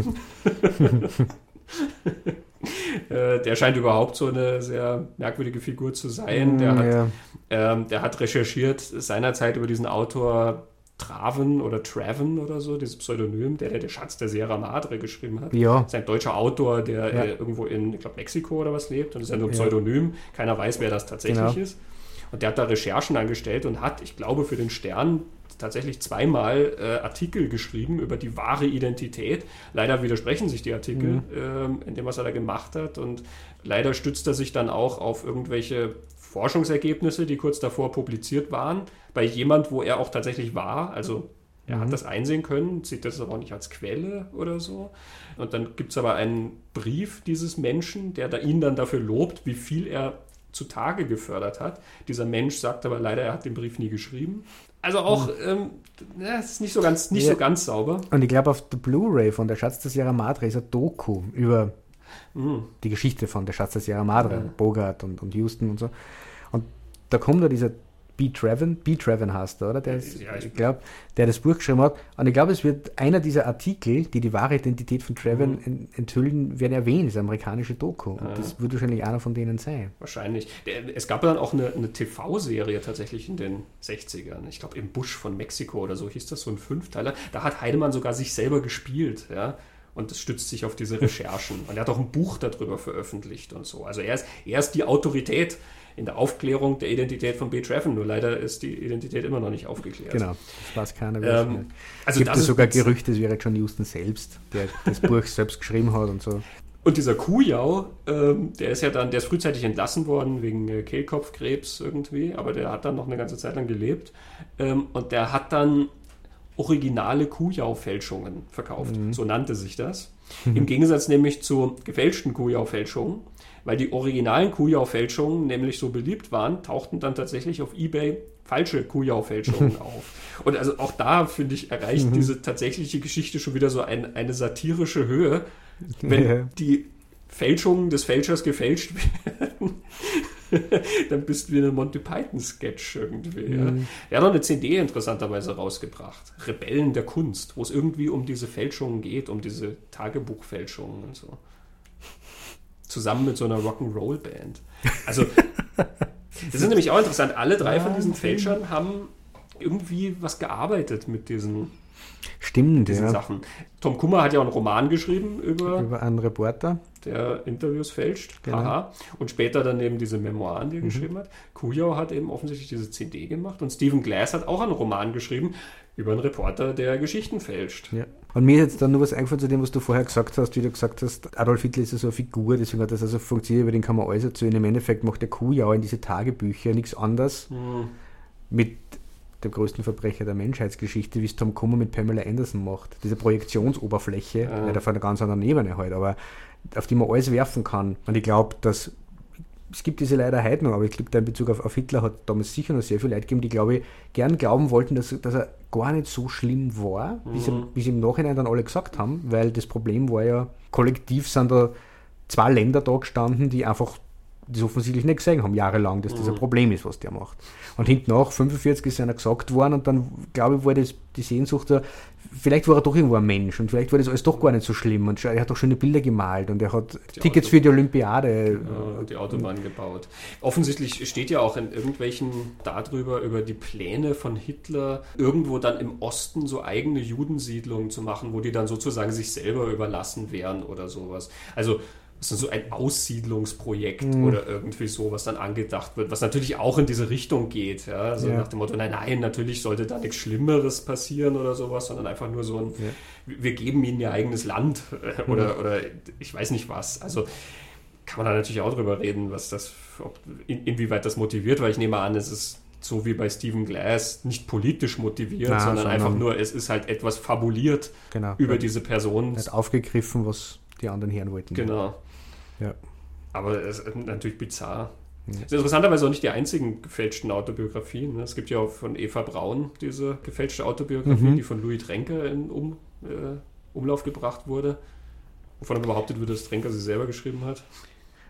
Äh, der scheint überhaupt so eine sehr merkwürdige Figur zu sein. Der, mm, hat, ja. ähm, der hat recherchiert seinerzeit über diesen Autor Traven oder Traven oder so, dieses Pseudonym, der, der der Schatz der Sierra Madre geschrieben hat. Ja. Das ist ein deutscher Autor, der Ja. äh, irgendwo in, ich glaube, Mexiko oder was lebt und ist ja nur ein. Pseudonym. Keiner weiß, wer das tatsächlich Genau. ist. Und der hat da Recherchen angestellt und hat, ich glaube, für den Stern tatsächlich zweimal äh, Artikel geschrieben über die wahre Identität. Leider widersprechen sich die Artikel Mhm. ähm, in dem, was er da gemacht hat. Und leider stützt er sich dann auch auf irgendwelche Forschungsergebnisse, die kurz davor publiziert waren, bei jemand, wo er auch tatsächlich war. Also er Mhm. hat das einsehen können, sieht das aber auch nicht als Quelle oder so. Und dann gibt es aber einen Brief dieses Menschen, der da ihn dann dafür lobt, wie viel er zutage gefördert hat. Dieser Mensch sagt aber leider, er hat den Brief nie geschrieben. Also auch, ähm, ja, es ist nicht so ganz, nicht Mhm. Ja. so ganz sauber. Und ich glaube, auf der Blu-ray von der Schatz der Sierra Madre ist ein Doku über Mhm. die Geschichte von der Schatz der Sierra Madre, Ja. Bogart und, und Houston und so. Und da kommt da dieser B. Trevin, B. Trevin heißt er, oder? Der ist, Ja, ich- glaube, der das Buch geschrieben hat. Und ich glaube, es wird einer dieser Artikel, die die wahre Identität von Trevin Mhm. en- enthüllen, werden erwähnt, das amerikanische Doku. Und Ja. das wird wahrscheinlich einer von denen sein. Wahrscheinlich. Es gab dann auch eine, eine TV-Serie tatsächlich in den 60ern. Ich glaube, im Busch von Mexiko oder so hieß das, so ein Fünfteiler. Da hat Heidemann sogar sich selber gespielt, ja. Und das stützt sich auf diese Recherchen. Und er hat auch ein Buch darüber veröffentlicht und so. Also er ist, er ist die Autorität in der Aufklärung der Identität von B. Treffen. Nur leider ist die Identität immer noch nicht aufgeklärt. Genau, das weiß keiner. Ähm, also Gibt es sogar Gerüchte, es wäre John Huston selbst, der das Buch selbst geschrieben hat und so. Und dieser Kujau, ähm, der ist ja dann, der ist frühzeitig entlassen worden wegen äh, Kehlkopfkrebs irgendwie, aber der hat dann noch eine ganze Zeit lang gelebt. Ähm, und der hat dann originale Kujau-Fälschungen verkauft. So nannte sich das. Im Gegensatz nämlich zu gefälschten Kujau-Fälschungen, weil die originalen Kujau-Fälschungen nämlich so beliebt waren, tauchten dann tatsächlich auf Ebay falsche Kujau-Fälschungen auf. Und also auch da, finde ich, erreicht diese tatsächliche Geschichte schon wieder so ein, eine satirische Höhe, wenn Ja. die Fälschungen des Fälschers gefälscht werden. dann bist du wie ein Monty Python-Sketch irgendwie. Ja. Er hat noch eine CD interessanterweise rausgebracht. Rebellen der Kunst, wo es irgendwie um diese Fälschungen geht, um diese Tagebuchfälschungen und so. Zusammen mit so einer Rock'n'Roll-Band. Also, das ist nämlich auch interessant. Alle drei von diesen Fälschern haben irgendwie was gearbeitet mit diesen, Stimmt, diesen ja. Sachen. Tom Kummer hat ja auch einen Roman geschrieben über Über einen Reporter. der Interviews fälscht. Genau. Haha. Und später dann eben diese Memoiren, Mhm. die er geschrieben hat. Kujau hat eben offensichtlich diese CD gemacht und Stephen Glass hat auch einen Roman geschrieben über einen Reporter, der Geschichten fälscht. Ja. Und mir ist jetzt dann nur was eingefallen zu dem, was du vorher gesagt hast, wie du gesagt hast, Adolf Hitler ist ja so eine Figur, deswegen hat das also funktioniert, über den kann man alles erzählen. Im Endeffekt macht der Kujau in diese Tagebücher nichts anderes Hm. mit dem größten Verbrecher der Menschheitsgeschichte, wie es Tom Kummer mit Pamela Anderson macht. Diese Projektionsoberfläche, nicht auf einer ganz anderen Ebene halt, aber auf die man alles werfen kann. Und ich glaube, dass es gibt diese leider heute noch, aber ich glaube, da in Bezug auf, auf Hitler hat damals sicher noch sehr viele Leute gegeben, die, glaube ich, gern glauben wollten, dass, dass er gar nicht so schlimm war, wie sie, wie sie im Nachhinein dann alle gesagt haben, weil das Problem war ja, kollektiv sind da zwei Länder da gestanden, die einfach das offensichtlich nicht gesehen haben, jahrelang, dass das ein Problem ist, was der macht. Und hinten nach, 45 ist einer gesagt worden und dann, glaube ich, war das die Sehnsucht da, vielleicht war er doch irgendwo ein Mensch und vielleicht war das alles doch gar nicht so schlimm und er hat doch schöne Bilder gemalt und er hat Die Tickets Auto- für die Olympiade. Ja, die Autobahn gebaut. Offensichtlich steht ja auch in irgendwelchen darüber, über die Pläne von Hitler, irgendwo dann im Osten so eigene Judensiedlungen zu machen, wo die dann sozusagen sich selber überlassen wären oder sowas. Also das ist so ein Aussiedlungsprojekt Mhm. oder irgendwie so, was dann angedacht wird, was natürlich auch in diese Richtung geht. Ja? Also Ja. nach dem Motto, nein, nein, natürlich sollte da nichts Schlimmeres passieren oder sowas, sondern einfach nur so ein, wir geben ihnen ihr eigenes Land äh, oder, oder ich weiß nicht was. Also kann man da natürlich auch drüber reden, was das, ob, in, inwieweit das motiviert, weil ich nehme an, es ist so wie bei Stephen Glass nicht politisch motiviert, Na, sondern sondern- einfach nur, es ist halt etwas fabuliert Genau. über Er diese Person. hat aufgegriffen, was die anderen hören wollten. Genau. Ja. Aber es ist natürlich bizarr. Es ist interessanterweise auch nicht die einzigen gefälschten Autobiografien. ne? Es gibt ja auch von Eva Braun diese gefälschte Autobiografie, Mhm. die von Louis Trenker in um, äh, Umlauf gebracht wurde. Wovon behauptet wird, dass Trenker sie selber geschrieben hat.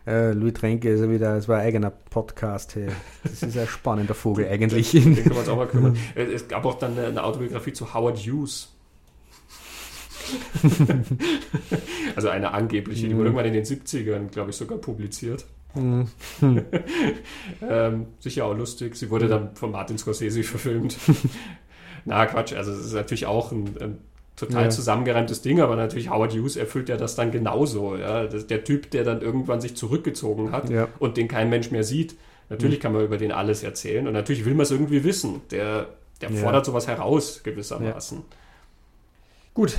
Äh, Louis Tränke ist ja wieder, das war ein eigener Podcast. Hey. Das ist ein spannender Vogel eigentlich. Den können wir uns auch mal kümmern. Äh, Es gab auch dann eine, eine Autobiografie zu Howard Hughes. also eine angebliche, die wurde irgendwann in den 70ern, glaube ich, sogar publiziert. Mhm. ähm, sicher auch lustig. Sie wurde dann von Martin Scorsese verfilmt. Na, Quatsch, also es ist natürlich auch ein, ein total ja. zusammengereimtes Ding, aber natürlich Howard Hughes erfüllt ja das dann genauso. Ja? Das der Typ, der dann irgendwann sich zurückgezogen hat ja. und den kein Mensch mehr sieht. Natürlich mhm. kann man über den alles erzählen und natürlich will man es irgendwie wissen. Der, der fordert sowas heraus, gewissermaßen. Gut.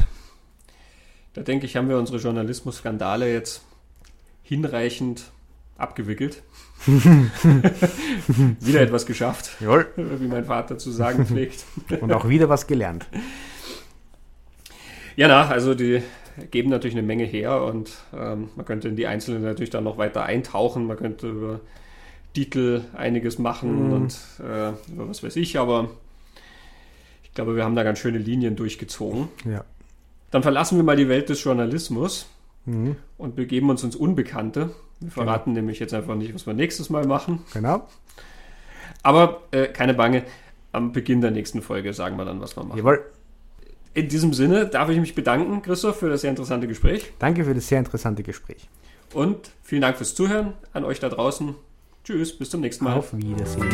Da denke ich, haben wir unsere Journalismus-Skandale jetzt hinreichend abgewickelt. wieder etwas geschafft, Jawohl. wie mein Vater zu sagen pflegt. Und auch wieder was gelernt. Ja, na, also die geben natürlich eine Menge her und ähm, man könnte in die Einzelnen natürlich dann noch weiter eintauchen. Man könnte über Titel einiges machen mhm. und äh, über was weiß ich, aber ich glaube, wir haben da ganz schöne Linien durchgezogen. Ja. Dann verlassen wir mal die Welt des Journalismus mhm. und begeben uns ins Unbekannte. Wir verraten genau. nämlich jetzt einfach nicht, was wir nächstes Mal machen. Genau. Aber äh, keine Bange, am Beginn der nächsten Folge sagen wir dann, was wir machen. Jawohl. In diesem Sinne darf ich mich bedanken, Christoph, für das sehr interessante Gespräch. Danke für das sehr interessante Gespräch. Und vielen Dank fürs Zuhören an euch da draußen. Tschüss, bis zum nächsten Mal. Auf Wiedersehen.